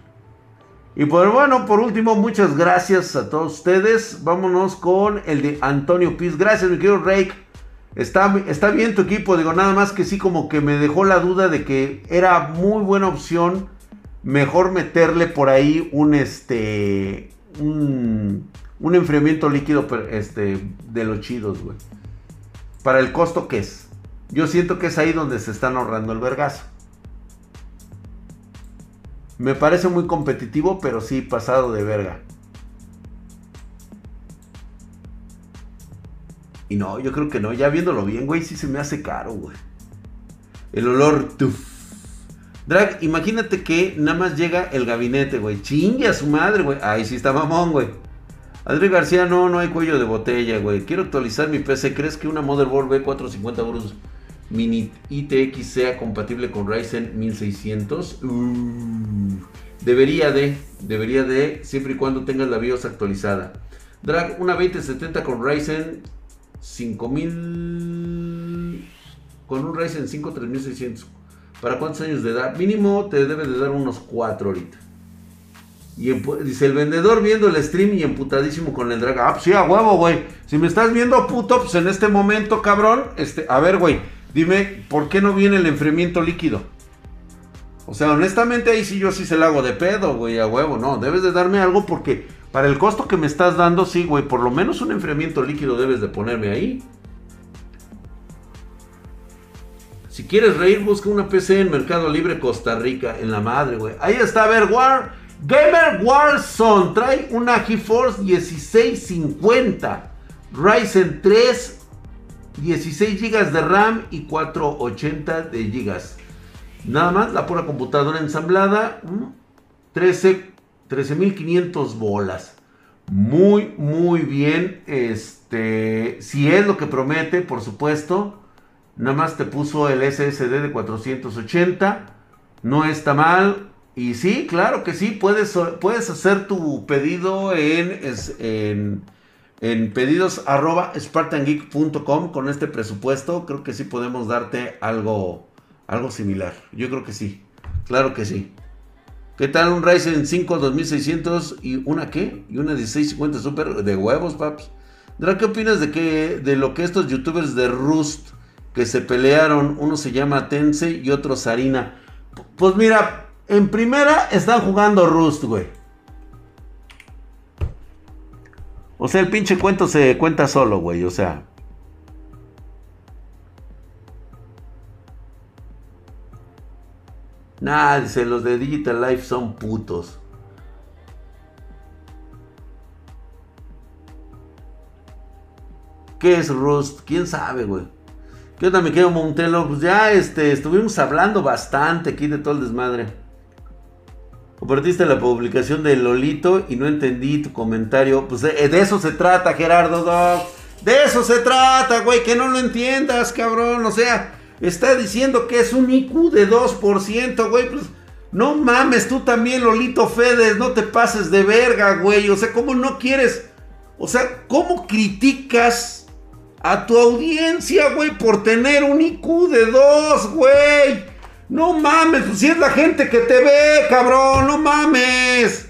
Y pues bueno, por último, muchas gracias a todos ustedes. Vámonos con el de Antonio Piz. Gracias, mi querido Rake. Está, está bien tu equipo, digo, nada más que sí como que me dejó la duda de que era muy buena opción mejor meterle por ahí un este un, un enfriamiento líquido este, de los chidos, güey para el costo que es. Yo siento que es ahí donde se están ahorrando el vergazo. Me parece muy competitivo, pero sí pasado de verga. Y no, yo creo que no. Ya viéndolo bien, güey, sí se me hace caro, güey. El olor tuf. Drag, imagínate que nada más llega el gabinete, güey. Chingue a su madre, güey. Ahí sí está mamón, güey. Adri García, no, no hay cuello de botella, güey. Quiero actualizar mi PC. ¿Crees que una motherboard B450 euros mini ITX sea compatible con Ryzen 1600? Uh, debería de, debería de, siempre y cuando tengas la BIOS actualizada. Drag, una 2070 con Ryzen 5000, con un Ryzen 5 3600. ¿Para cuántos años de edad? Mínimo te debe de dar unos 4 ahorita. Y dice el vendedor viendo el stream y emputadísimo con el drag. Ah, pues sí, a huevo, güey. Si me estás viendo puto, pues en este momento, cabrón. Este, a ver, güey. Dime, ¿por qué no viene el enfriamiento líquido? O sea, honestamente ahí sí yo sí se la hago de pedo, güey, a huevo. No, debes de darme algo porque para el costo que me estás dando, sí, güey. Por lo menos un enfriamiento líquido debes de ponerme ahí. Si quieres reír, busca una PC en Mercado Libre Costa Rica, en la madre, güey. Ahí está, a ver, War. Gamer Warzone trae una GeForce 1650, Ryzen 3, 16 GB de RAM y 480 de GB. Nada más, la pura computadora ensamblada, 13 13500 bolas. Muy, muy bien. Este, si es lo que promete, por supuesto. Nada más te puso el SSD de 480. No está mal. Y sí, claro que sí, puedes, puedes hacer tu pedido en, en, en pedidos arroba con este presupuesto. Creo que sí podemos darte algo, algo similar. Yo creo que sí, claro que sí. ¿Qué tal un Ryzen 5 2600 y una qué? Y una 1650 Super de huevos, paps. ¿qué opinas de que de lo que estos youtubers de Rust que se pelearon, uno se llama Tense y otro Sarina? Pues mira, en primera están jugando Rust, güey. O sea, el pinche cuento se cuenta solo, güey, o sea. Nah, dice, los de Digital Life son putos. ¿Qué es Rust? ¿Quién sabe, güey? ¿Qué onda, me quedo Montelo? Pues ya este, estuvimos hablando bastante aquí de todo el desmadre. Compartiste la publicación de Lolito y no entendí tu comentario. Pues de, de eso se trata, Gerardo Dog. De eso se trata, güey. Que no lo entiendas, cabrón. O sea, está diciendo que es un IQ de 2%, güey. Pues no mames, tú también, Lolito Fedes, no te pases de verga, güey. O sea, ¿cómo no quieres? O sea, ¿cómo criticas a tu audiencia, güey, por tener un IQ de 2, güey? No mames, pues si es la gente que te ve, cabrón, no mames.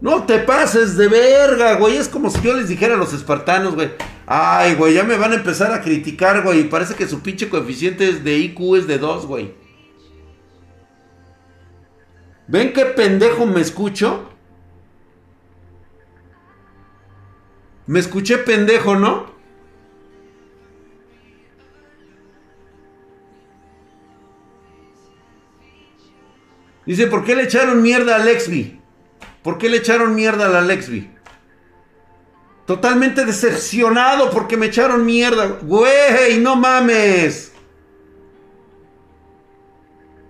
No te pases de verga, güey. Es como si yo les dijera a los espartanos, güey. Ay, güey, ya me van a empezar a criticar, güey. Parece que su pinche coeficiente de IQ es de 2, güey. ¿Ven qué pendejo me escucho? Me escuché pendejo, ¿no? Dice, ¿por qué le echaron mierda a Lexby? ¿Por qué le echaron mierda a la Lexby? Totalmente decepcionado porque me echaron mierda. Güey, no mames.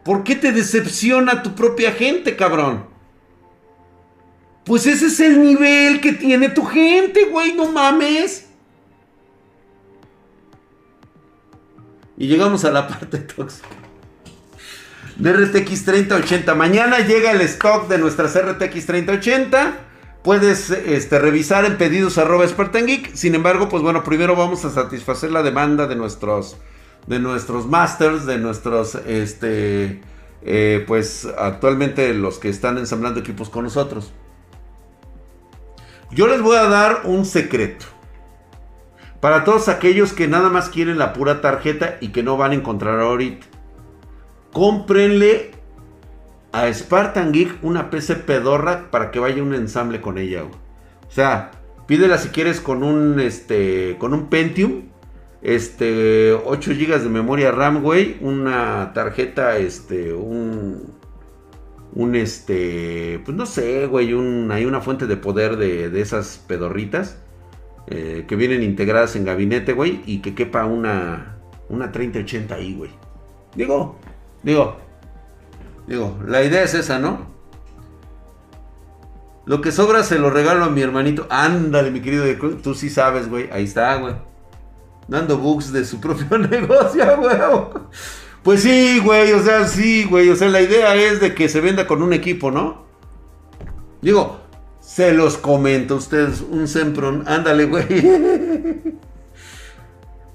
¿Por qué te decepciona tu propia gente, cabrón? Pues ese es el nivel que tiene tu gente, güey, no mames. Y llegamos a la [LAUGHS] parte tóxica. De RTX 3080. Mañana llega el stock de nuestras RTX 3080 puedes este, revisar en pedidos arroba Geek. Sin embargo, pues bueno, primero vamos a satisfacer la demanda de nuestros, de nuestros masters, de nuestros, este, eh, pues actualmente los que están ensamblando equipos con nosotros. Yo les voy a dar un secreto. Para todos aquellos que nada más quieren la pura tarjeta y que no van a encontrar ahorita. Cómprenle a Spartan Geek una PC pedorra para que vaya un ensamble con ella, O sea, pídela si quieres con un este con un Pentium, este 8 GB de memoria RAM, güey, una tarjeta este un un este, pues no sé, güey, un, hay una fuente de poder de, esas pedorritas eh, que vienen integradas en gabinete, güey, y que quepa una, una 3080 ahí, güey. Digo, digo, Digo, la idea es esa, ¿no? Lo que sobra se lo regalo a mi hermanito. Ándale, mi querido, tú sí sabes, güey. Ahí está, güey. Dando bugs de su [LAUGHS] propio negocio, güey. Pues sí, güey, o sea, sí, güey. O sea, la idea es de que se venda con un equipo, ¿no? Digo, se los comento a ustedes. Un Sempron, ándale, güey. [LAUGHS]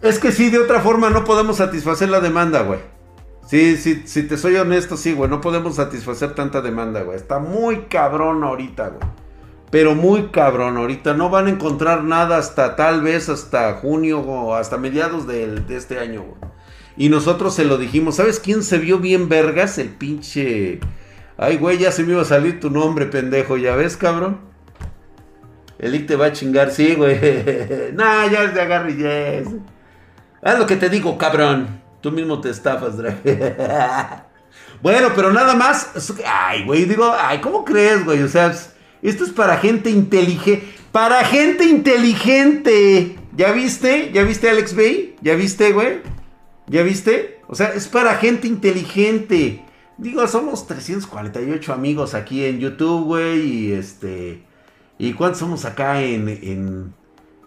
Es que sí, de otra forma no podemos satisfacer la demanda, güey. Sí, sí, si te soy honesto, sí, güey. No podemos satisfacer tanta demanda, güey. Está muy cabrón ahorita, güey. Pero muy cabrón ahorita. No van a encontrar nada hasta tal vez hasta junio o hasta mediados de, este año, güey. Y nosotros se lo dijimos. ¿Sabes quién se vio bien vergas? El pinche... Ay, güey, ya se me iba a salir tu nombre, pendejo. ¿Ya ves, cabrón? El te va a chingar, sí, güey. [LAUGHS] nah, ya es de agarre yes. Haz lo que te digo, cabrón. Tú mismo te estafas, Drag. [LAUGHS] bueno, pero nada más. Ay, güey, digo, ay, ¿cómo crees, güey? O sea, esto es para gente inteligente. Para gente inteligente. ¿Ya viste? ¿Ya viste, Alex Bay? ¿Ya viste, güey? ¿Ya viste? O sea, es para gente inteligente. Digo, somos 348 amigos aquí en YouTube, güey. Y este. ¿Y cuántos somos acá en, en,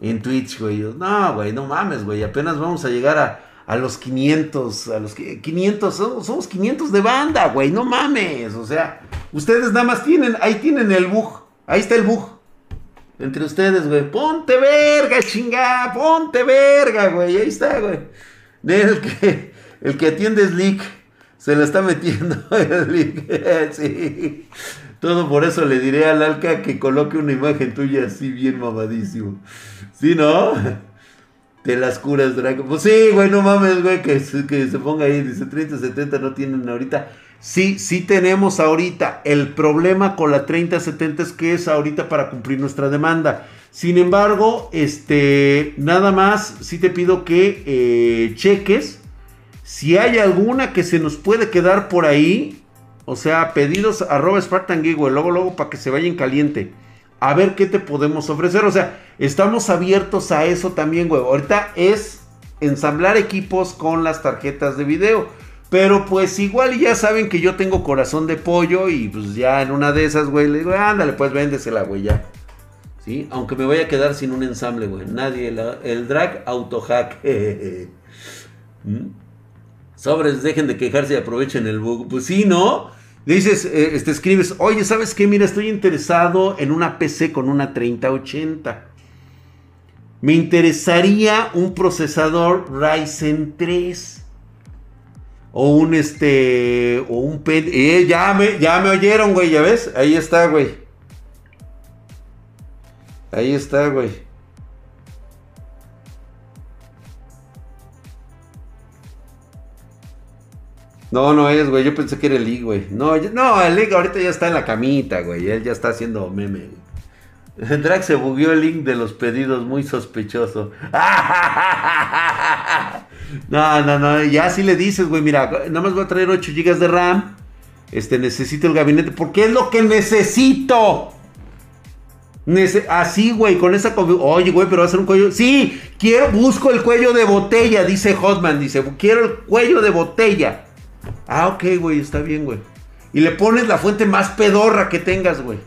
en Twitch, güey? No, güey, no mames, güey. Apenas vamos a llegar a a los 500, a los 500, somos 500 de banda, güey, no mames, o sea, ustedes nada más tienen, ahí tienen el bug, ahí está el bug, entre ustedes, güey, ponte verga, chinga, ponte verga, güey, ahí está, güey, el que, el que atiende es Leak, Se le está metiendo [LAUGHS] el [LAUGHS] sí. Todo por eso le diré al Alca que coloque una imagen tuya así bien mamadísimo. ¿Sí, no? Te las curas, Draco. Pues sí, güey, no mames, güey, que, que se ponga ahí. Dice 30, 70 no tienen ahorita. Sí, sí tenemos ahorita. El problema con la 3070 es que es ahorita para cumplir nuestra demanda. Sin embargo, este, nada más, sí te pido que eh, cheques si hay alguna que se nos puede quedar por ahí. O sea, pedidos arroba Spartan güey, luego, luego para que se vaya en caliente. A ver qué te podemos ofrecer. O sea, estamos abiertos a eso también, güey. Ahorita es ensamblar equipos con las tarjetas de video. Pero pues igual ya saben que yo tengo corazón de pollo y pues ya en una de esas, güey, le digo, ándale, pues véndesela, güey, ya. ¿Sí? Aunque me voy a quedar sin un ensamble, güey. Nadie, el drag autohack. [LAUGHS] ¿Mm? Sobres, dejen de quejarse y aprovechen el bug. Pues sí, ¿no? Dices, eh, este, escribes, oye, ¿sabes qué? Mira, estoy interesado en una PC con una 3080. Me interesaría un procesador Ryzen 3 o un este, o un pen, eh, ya me, ya me oyeron, güey, ya ves, ahí está, güey. Ahí está, güey. No, no es, güey. Yo pensé que era el League, güey. No, no, el League ahorita ya está en la camita, güey. Él ya está haciendo meme. Drag se bugueó el link de los pedidos, muy sospechoso. [LAUGHS] No, no, no, ya si le dices, güey, mira, nada más voy a traer 8 GB de RAM. Este, necesito el gabinete, porque es lo que necesito. así, güey, con esa... Oye, güey, pero va a ser un cuello... Sí, quiero, busco el cuello de botella, dice Hotman, dice, quiero el cuello de botella. Ah, ok, güey, está bien, güey. Y le pones la fuente más pedorra que tengas, güey.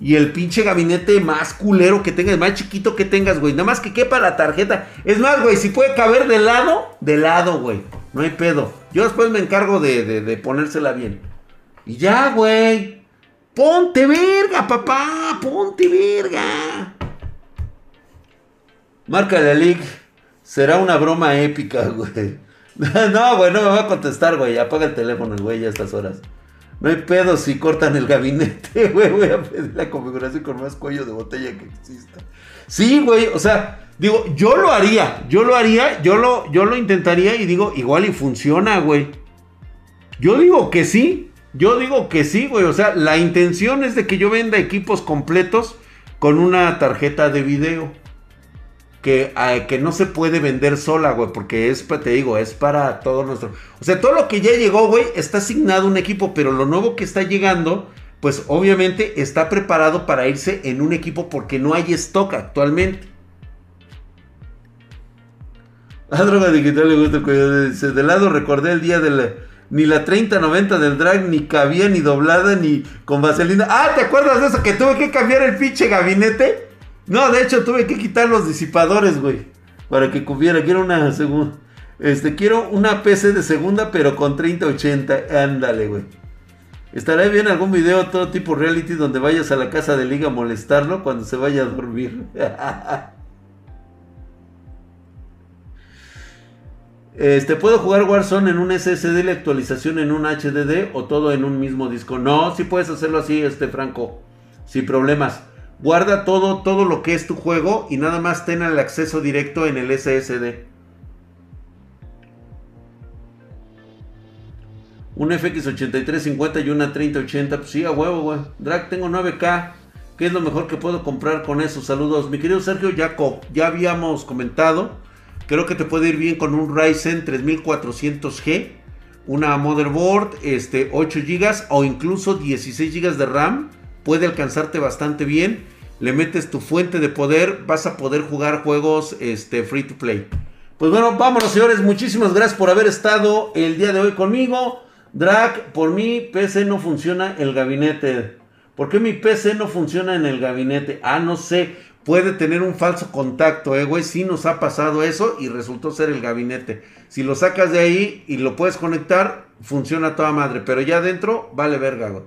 Y el pinche gabinete más culero que tengas, más chiquito que tengas, güey. Nada más que quepa la tarjeta. Es más, güey, si puede caber de lado, de lado, güey. No hay pedo. Yo después me encargo de, de, ponérsela bien. Y ya, güey. Ponte verga, papá. Ponte verga. Marca la League. Será una broma épica, [LAUGHS] güey. [LAUGHS] no, güey, no me va a contestar, güey. Apaga el teléfono, güey, a estas horas. No hay pedo si cortan el gabinete, [LAUGHS] güey. Voy a pedir la configuración con más cuello de botella que exista. Sí, güey. O sea, digo, yo lo haría. Yo lo haría. Yo lo, yo lo intentaría y digo, igual y funciona, güey. Yo digo que sí. Yo digo que sí, güey. O sea, la intención es de que yo venda equipos completos con una tarjeta de video que, que no se puede vender sola, güey, porque es, te digo, es para todo nuestro... O sea, todo lo que ya llegó, güey, está asignado un equipo, pero lo nuevo que está llegando, pues obviamente está preparado para irse en un equipo porque no hay stock actualmente. A droga digital le gusta Dice, de lado recordé el día de Ni la 3090 del drag ni cabía ni doblada ni con vaselina. Ah, ¿te acuerdas de eso? Que tuve que cambiar el pinche gabinete. No, de hecho tuve que quitar los disipadores, güey. Para que cubiera. Quiero una segunda. Este, quiero una PC de segunda, pero con 3080. Ándale, güey. Estará bien algún video todo tipo reality donde vayas a la casa de Liga a molestarlo cuando se vaya a dormir. [LAUGHS] Este, ¿puedo jugar Warzone en un SSD la actualización en un HDD o todo en un mismo disco? No, si puedes hacerlo así, este Franco, sin problemas. Guarda todo, todo lo que es tu juego y nada más ten el acceso directo en el SSD. Un FX8350 y una 3080. Pues sí, a huevo, güey. Drag, tengo 9K. ¿Qué es lo mejor que puedo comprar con eso? Saludos. Mi querido Sergio Jacob, ya habíamos comentado. Creo que te puede ir bien con un Ryzen 3400G. Una motherboard, este, 8 GB o incluso 16 GB de RAM puede alcanzarte bastante bien. Le metes tu fuente de poder, vas a poder jugar juegos este, free to play. Pues bueno, vámonos señores, muchísimas gracias por haber estado el día de hoy conmigo. Drag, por mi PC no funciona el gabinete. ¿Por qué mi PC no funciona en el gabinete? Ah, no sé. Puede tener un falso contacto, eh, güey. Sí nos ha pasado eso y resultó ser el gabinete. Si lo sacas de ahí y lo puedes conectar, funciona toda madre. Pero ya adentro, vale verga, güey.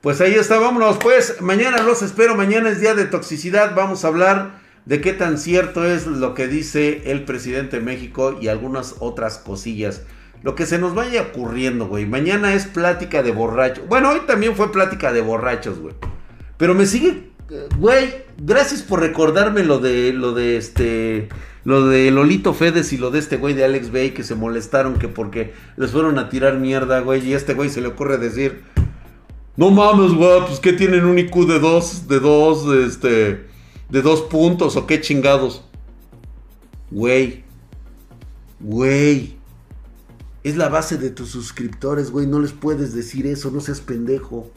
Pues ahí está, vámonos. Pues mañana los espero. Mañana es día de toxicidad. Vamos a hablar de qué tan cierto es lo que dice el presidente de México y algunas otras cosillas. Lo que se nos vaya ocurriendo, güey. Mañana es plática de borrachos. Bueno, hoy también fue plática de borrachos, güey. Pero me sigue, eh, güey, gracias por recordarme lo de, lo de este, lo de Lolito Fedes y lo de este güey de Alex Bay que se molestaron que porque les fueron a tirar mierda, güey. Y a este güey se le ocurre decir, no mames, güey, pues que tienen un IQ de dos, de dos, este, de dos puntos o qué chingados. Güey, güey. Es la base de tus suscriptores, güey. No les puedes decir eso, no seas pendejo.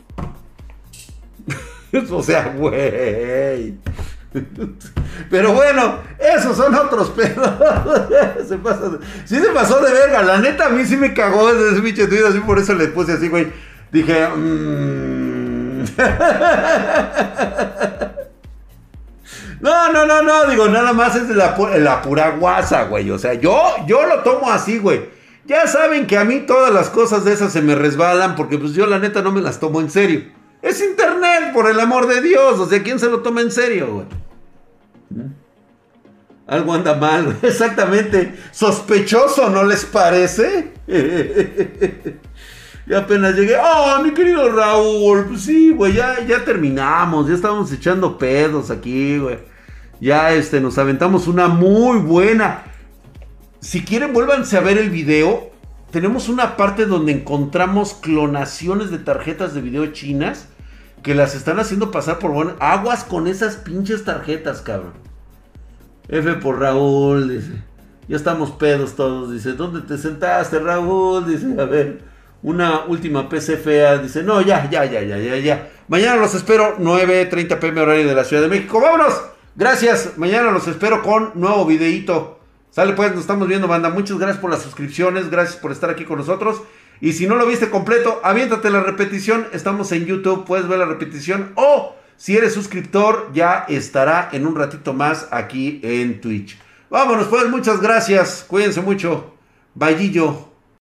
[LAUGHS] o sea, güey. Pero bueno, esos son otros [LAUGHS] pedos. se pasó sí se pasó de verga. La neta a mí sí me cagó ese bicho de así por eso le puse así, güey. Dije, mmm. [LAUGHS] No, no, no, no, digo, nada más es de la, la pura guasa, güey. O sea, yo, yo lo tomo así, güey. Ya saben que a mí todas las cosas de esas se me resbalan porque pues yo la neta no me las tomo en serio. Es internet, por el amor de Dios. O sea, ¿quién se lo toma en serio, güey? ¿Mm? Algo anda mal, [LAUGHS] exactamente. Sospechoso, ¿no les parece? [LAUGHS] y apenas llegué. Oh, mi querido Raúl. Pues sí, güey, ya, ya terminamos. Ya estábamos echando pedos aquí, güey. Ya este, nos aventamos una muy buena. Si quieren, vuélvanse a ver el video. Tenemos una parte donde encontramos clonaciones de tarjetas de video chinas que las están haciendo pasar por buenas. Aguas con esas pinches tarjetas, cabrón. F por Raúl, dice. Ya estamos pedos todos, dice. ¿Dónde te sentaste, Raúl? Dice, a ver. Una última PC fea. Dice, no, ya, ya, ya, ya, ya, ya. Mañana los espero, 9.30 pm horario de la Ciudad de México. ¡Vámonos! Gracias. Mañana los espero con nuevo videíto. Sale pues, nos estamos viendo, banda. Muchas gracias por las suscripciones, gracias por estar aquí con nosotros. Y si no lo viste completo, aviéntate la repetición. Estamos en YouTube, puedes ver la repetición. O si eres suscriptor, ya estará en un ratito más aquí en Twitch. Vámonos pues, muchas gracias. Cuídense mucho. Vallillo.